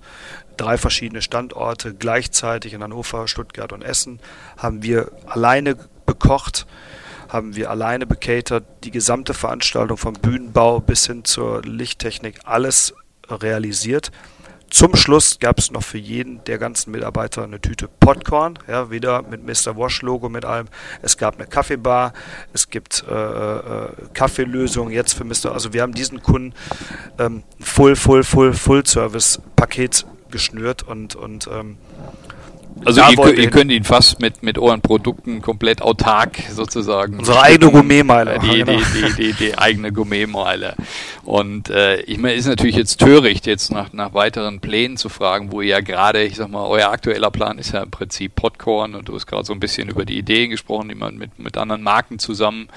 Drei verschiedene Standorte gleichzeitig in Hannover, Stuttgart und Essen haben wir alleine bekocht, haben wir alleine bekatert, die gesamte Veranstaltung vom Bühnenbau bis hin zur Lichttechnik, alles realisiert. Zum Schluss gab es noch für jeden der ganzen Mitarbeiter eine Tüte Popcorn, ja, wieder mit Mr. Wash Logo, mit allem. Es gab eine Kaffeebar, es gibt äh, äh, Kaffeelösungen jetzt für Mr. Also wir haben diesen Kunden ähm, Full, Full, Full, Full Service Paket geschnürt und, und ähm, also ihr, ihr, könnt ihn fast mit, mit euren Produkten komplett autark sozusagen. Unsere eigene Gourmetmeile. Die, genau. die, die, die, die, eigene Gourmetmeile. Und äh, ich meine, ist natürlich jetzt töricht, jetzt nach, nach weiteren Plänen zu fragen, wo ihr ja gerade, ich sag mal, euer aktueller Plan ist ja im Prinzip Podcorn und du hast gerade so ein bisschen über die Ideen gesprochen, die man mit, mit anderen Marken zusammen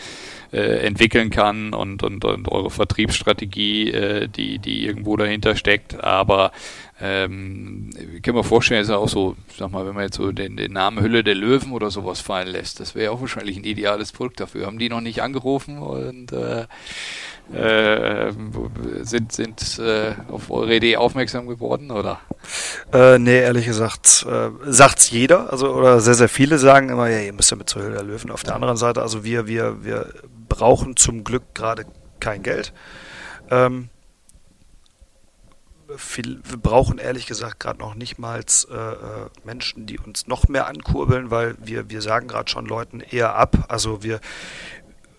äh, entwickeln kann und, und, und eure Vertriebsstrategie, äh, die, die irgendwo dahinter steckt. Aber ähm, ich kann mir vorstellen, ist ja auch so, sag mal, wenn man jetzt so den, den Namen Hülle der Löwen oder sowas fallen lässt, das wäre ja auch wahrscheinlich ein ideales Produkt dafür. Haben die noch nicht angerufen und äh, äh, sind, sind äh, auf eure Idee aufmerksam geworden, oder? Äh, nee, ehrlich gesagt, äh, sagt's jeder, also oder sehr, sehr viele sagen immer, ja, ihr müsst ja mit zur Hülle der Löwen. Auf der anderen Seite, also wir, wir, wir brauchen zum Glück gerade kein Geld. Ähm, viel, wir brauchen ehrlich gesagt gerade noch nicht mal äh, äh, Menschen, die uns noch mehr ankurbeln, weil wir, wir sagen gerade schon Leuten eher ab. Also wir,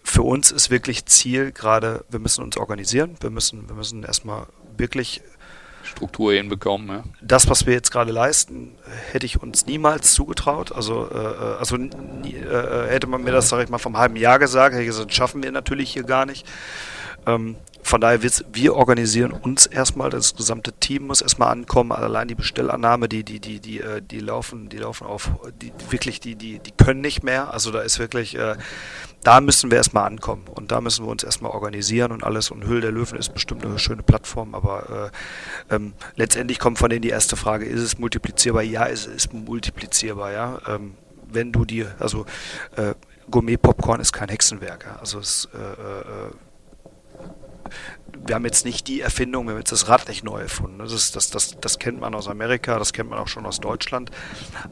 für uns ist wirklich Ziel gerade, wir müssen uns organisieren, wir müssen, wir müssen erstmal wirklich Struktur hinbekommen. Ja. Das, was wir jetzt gerade leisten, hätte ich uns niemals zugetraut. Also, äh, äh also nie, äh, hätte man mir das, sag ich mal, vom halben Jahr gesagt, hätte ich gesagt, schaffen wir natürlich hier gar nicht. Ähm, von daher, wir, wir organisieren uns erstmal, das gesamte Team muss erstmal ankommen, allein die Bestellannahme, die, die, die, die, äh, die laufen, die laufen auf, die wirklich, die, die, die können nicht mehr. Also da ist wirklich, äh, da müssen wir erstmal ankommen und da müssen wir uns erstmal organisieren und alles. Und Höhle der Löwen ist bestimmt eine schöne Plattform, aber äh, ähm, letztendlich kommt von denen die erste Frage, ist es multiplizierbar? Ja, es ist multiplizierbar, ja. Ähm, wenn du die, also äh, Gourmet-Popcorn ist kein Hexenwerk, ja. also es äh, wir haben jetzt nicht die Erfindung, wir haben jetzt das Rad nicht neu erfunden. Das, ist, das, das, das kennt man aus Amerika, das kennt man auch schon aus Deutschland.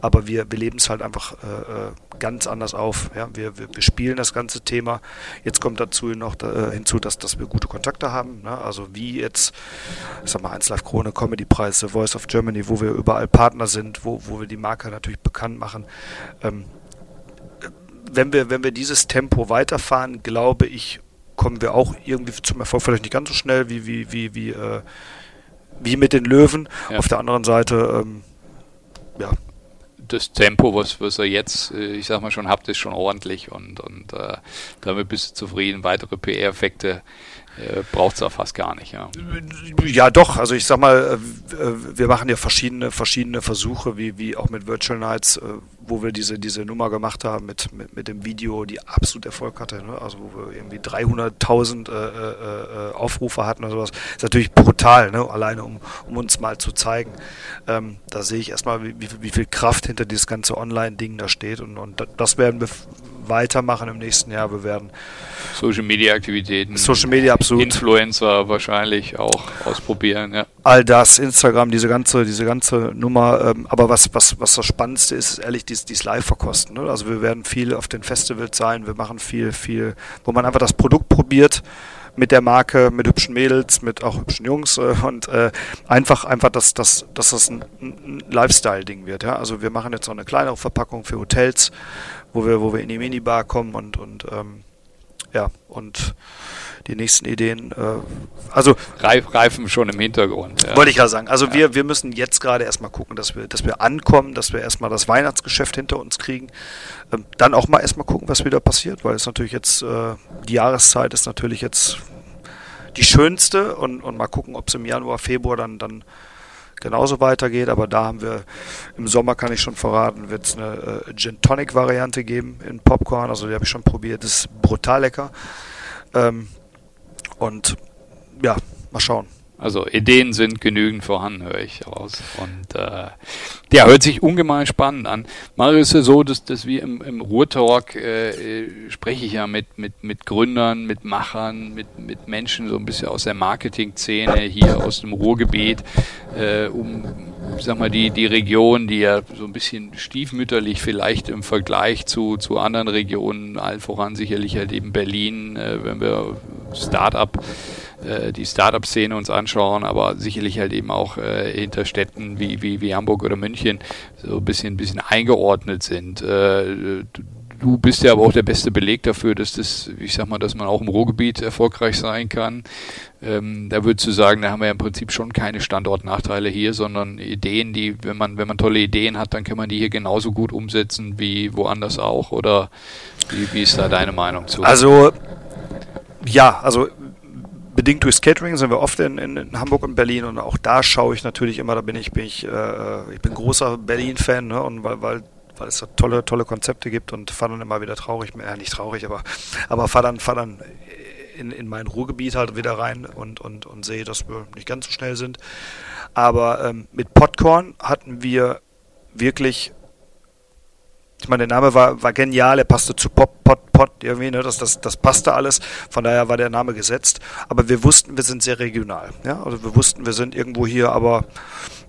Aber wir, wir leben es halt einfach äh, äh, ganz anders auf. Ja? Wir, wir, wir, spielen das ganze Thema. Jetzt kommt dazu noch äh, hinzu, dass, dass wir gute Kontakte haben. Ne? Also wie jetzt, ich sag mal, 1 Live Krone, Comedy Preis, The Voice of Germany, wo wir überall Partner sind, wo, wo wir die Marke natürlich bekannt machen. Ähm, wenn wir, wenn wir dieses Tempo weiterfahren, glaube ich, kommen wir auch irgendwie zum Erfolg, vielleicht nicht ganz so schnell wie, wie, wie, wie, äh, wie mit den Löwen. Ja. Auf der anderen Seite, ähm, ja. Das Tempo, was, was ihr jetzt, äh, ich sag mal schon habt, ist schon ordentlich und, und äh, damit bist du zufrieden. Weitere PR-Effekte äh, braucht es da fast gar nicht, ja. Ja, doch. Also ich sag mal, äh, wir machen ja verschiedene, verschiedene Versuche, wie, wie auch mit Virtual Nights, äh, wo wir diese, diese Nummer gemacht haben mit, mit, mit dem Video, die absolut Erfolg hatte. Ne? Also wo wir irgendwie 300.000 äh, äh, Aufrufe hatten oder sowas. Ist natürlich brutal, ne? alleine um, um uns mal zu zeigen. Ähm, da sehe ich erstmal, wie, wie viel Kraft hinter dieses ganze Online-Ding da steht. Und, und das werden wir weitermachen im nächsten Jahr. Wir werden Social Media Aktivitäten, Social Media absolut, Influencer wahrscheinlich auch ausprobieren. Ja. All das, Instagram, diese ganze, diese ganze Nummer. Ähm, aber was, was, was das Spannendste ist, ist ehrlich dies, dies Live-Verkosten. Ne? Also wir werden viel auf den Festivals sein. Wir machen viel, viel, wo man einfach das Produkt probiert mit der Marke, mit hübschen Mädels, mit auch hübschen Jungs äh, und äh, einfach, einfach, dass, dass, dass das ein, ein Lifestyle-Ding wird. Ja? Also wir machen jetzt noch eine kleinere Verpackung für Hotels, wo wir, wo wir in die Minibar kommen und, und ähm, ja, und die nächsten Ideen, äh, also Reif, reifen schon im Hintergrund. Ja. Wollte ich ja sagen. Also ja. wir, wir müssen jetzt gerade erstmal gucken, dass wir, dass wir ankommen, dass wir erstmal das Weihnachtsgeschäft hinter uns kriegen. Ähm, dann auch mal erstmal gucken, was wieder passiert, weil es natürlich jetzt, äh, die Jahreszeit ist natürlich jetzt die schönste und, und mal gucken, ob es im Januar, Februar dann, dann genauso weitergeht. Aber da haben wir im Sommer, kann ich schon verraten, wird es eine äh, Gin Tonic Variante geben in Popcorn. Also die habe ich schon probiert. Das ist brutal lecker. Ähm, und ja, mal schauen. Also Ideen sind genügend vorhanden, höre ich raus. Und äh, ja, hört sich ungemein spannend an. Mario, ist ja so, dass, dass wir im, im Ruhrtalk äh, spreche ich ja mit, mit, mit Gründern, mit Machern, mit, mit Menschen so ein bisschen aus der Marketing-Szene hier aus dem Ruhrgebiet, äh, um sag mal, die, die Region, die ja so ein bisschen stiefmütterlich vielleicht im Vergleich zu, zu anderen Regionen, allen voran sicherlich halt eben Berlin, äh, wenn wir Start-up äh, die Startup-Szene uns anschauen, aber sicherlich halt eben auch äh, hinter Städten wie, wie, wie Hamburg oder München so ein bisschen, bisschen eingeordnet sind. Äh, du bist ja aber auch der beste Beleg dafür, dass das, ich sag mal, dass man auch im Ruhrgebiet erfolgreich sein kann. Ähm, da würdest du sagen, da haben wir ja im Prinzip schon keine Standortnachteile hier, sondern Ideen, die, wenn man, wenn man tolle Ideen hat, dann kann man die hier genauso gut umsetzen wie woanders auch. Oder wie, wie ist da deine Meinung zu? Also ja, also bedingt durch Catering sind wir oft in, in, in, Hamburg und Berlin und auch da schaue ich natürlich immer, da bin ich, bin ich, äh, ich bin großer Berlin-Fan, ne? Und weil, weil, weil es da tolle, tolle Konzepte gibt und fahre dann immer wieder traurig, äh, nicht traurig, aber, aber fahre dann, fahr dann in, in mein Ruhrgebiet halt wieder rein und, und, und sehe, dass wir nicht ganz so schnell sind. Aber ähm, mit Popcorn hatten wir wirklich ich meine, der Name war, war genial, er passte zu Pop, Pot, Pot, irgendwie, ne, das, das, das passte alles. Von daher war der Name gesetzt. Aber wir wussten, wir sind sehr regional. Ja? Also wir wussten, wir sind irgendwo hier, aber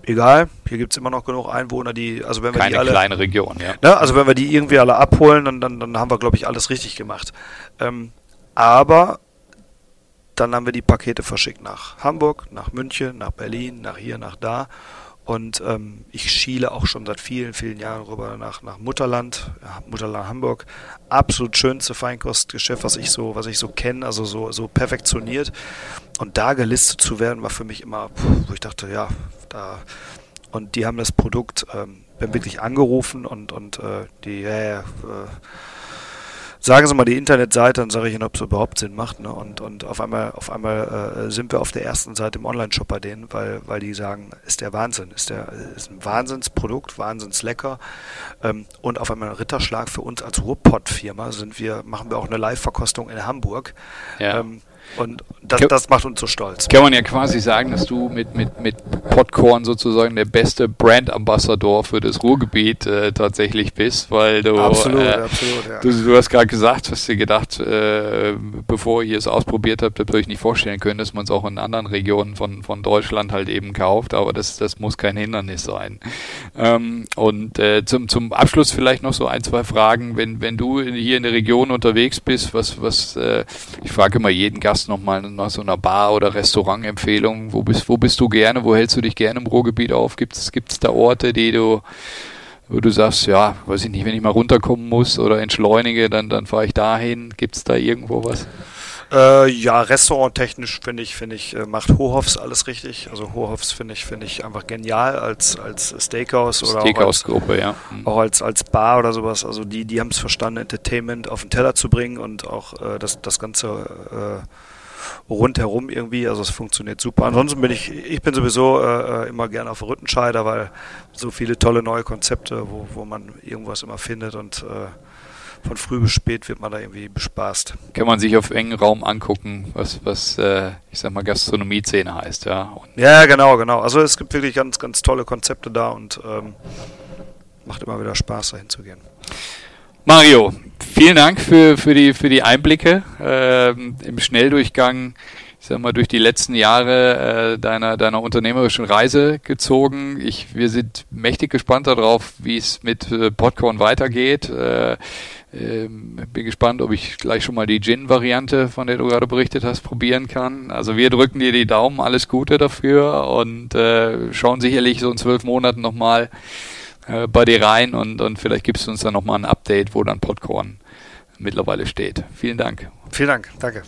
egal, hier gibt es immer noch genug Einwohner, die, also wenn wir Keine die alle. kleine Region, ja. Ne, also wenn wir die irgendwie alle abholen, dann, dann, dann haben wir, glaube ich, alles richtig gemacht. Ähm, aber dann haben wir die Pakete verschickt nach Hamburg, nach München, nach Berlin, nach hier, nach da. Und ähm, ich schiele auch schon seit vielen, vielen Jahren rüber nach, nach Mutterland, ja, Mutterland Hamburg. Absolut schönste Feinkostgeschäft, was ich so, was ich so kenne, also so, so perfektioniert. Und da gelistet zu werden, war für mich immer, wo ich dachte, ja, da. Und die haben das Produkt, ähm, bin wirklich angerufen und, und äh, die, ja, ja, äh, sagen Sie mal die Internetseite, dann sage ich Ihnen, ob es überhaupt Sinn macht. Ne? Und, und auf einmal, auf einmal äh, sind wir auf der ersten Seite im Online-Shop bei denen, weil, weil die sagen, ist der Wahnsinn, ist der ist ein Wahnsinnsprodukt, wahnsinns lecker. Ähm, und auf einmal ein Ritterschlag für uns als Ruhrpott-Firma sind wir, machen wir auch eine Live-Verkostung in Hamburg. Ja. Ähm, und das, das, macht uns so stolz. Kann man ja quasi sagen, dass du mit, mit, mit Podcorn sozusagen der beste Brand-Ambassador für das Ruhrgebiet äh, tatsächlich bist, weil du, absolut, äh, absolut, ja. du, du, hast gerade gesagt, hast dir gedacht, äh, bevor ihr es ausprobiert habt, habt ihr euch nicht vorstellen können, dass man es auch in anderen Regionen von, von Deutschland halt eben kauft, aber das, das muss kein Hindernis sein. Ähm, und äh, zum, zum Abschluss vielleicht noch so ein, zwei Fragen, wenn, wenn du hier in der Region unterwegs bist, was, was äh, ich frage immer jeden Gast, hast nochmal nach so einer Bar- oder Restaurantempfehlung? Wo bist, wo bist du gerne? Wo hältst du dich gerne im Ruhrgebiet auf? Gibt es da Orte, die du, wo du sagst, ja, weiß ich nicht, wenn ich mal runterkommen muss oder entschleunige, dann, dann fahre ich dahin. Gibt es da irgendwo was? Äh, ja, restauranttechnisch finde ich, finde ich, äh, macht Hohofs alles richtig. Also Hohofs finde ich, finde ich einfach genial als, als Steakhouse oder Steakhouse-Gruppe, ja. Mhm. Auch als, als Bar oder sowas. Also die, die haben es verstanden, Entertainment auf den Teller zu bringen und auch äh, das, das Ganze äh, rundherum irgendwie. Also es funktioniert super. Ansonsten bin ich, ich bin sowieso äh, äh, immer gerne auf Rüttenscheider, weil so viele tolle neue Konzepte, wo, wo man irgendwas immer findet und äh, von früh bis spät wird man da irgendwie bespaßt. Kann man sich auf engen Raum angucken, was, was äh, ich sag mal, Gastronomie-Szene heißt, ja. Und ja, genau, genau. Also es gibt wirklich ganz, ganz tolle Konzepte da und ähm, macht immer wieder Spaß, da hinzugehen. Mario, vielen Dank für, für, die, für die Einblicke ähm, im Schnelldurchgang, ich sag mal, durch die letzten Jahre äh, deiner, deiner unternehmerischen Reise gezogen. Ich, wir sind mächtig gespannt darauf, wie es mit äh, Podcorn weitergeht. Äh, ähm, bin gespannt, ob ich gleich schon mal die Gin-Variante, von der du gerade berichtet hast, probieren kann. Also wir drücken dir die Daumen, alles Gute dafür und äh, schauen sicherlich so in zwölf Monaten nochmal äh, bei dir rein und, und vielleicht gibst du uns dann nochmal ein Update, wo dann Podcorn mittlerweile steht. Vielen Dank. Vielen Dank, danke.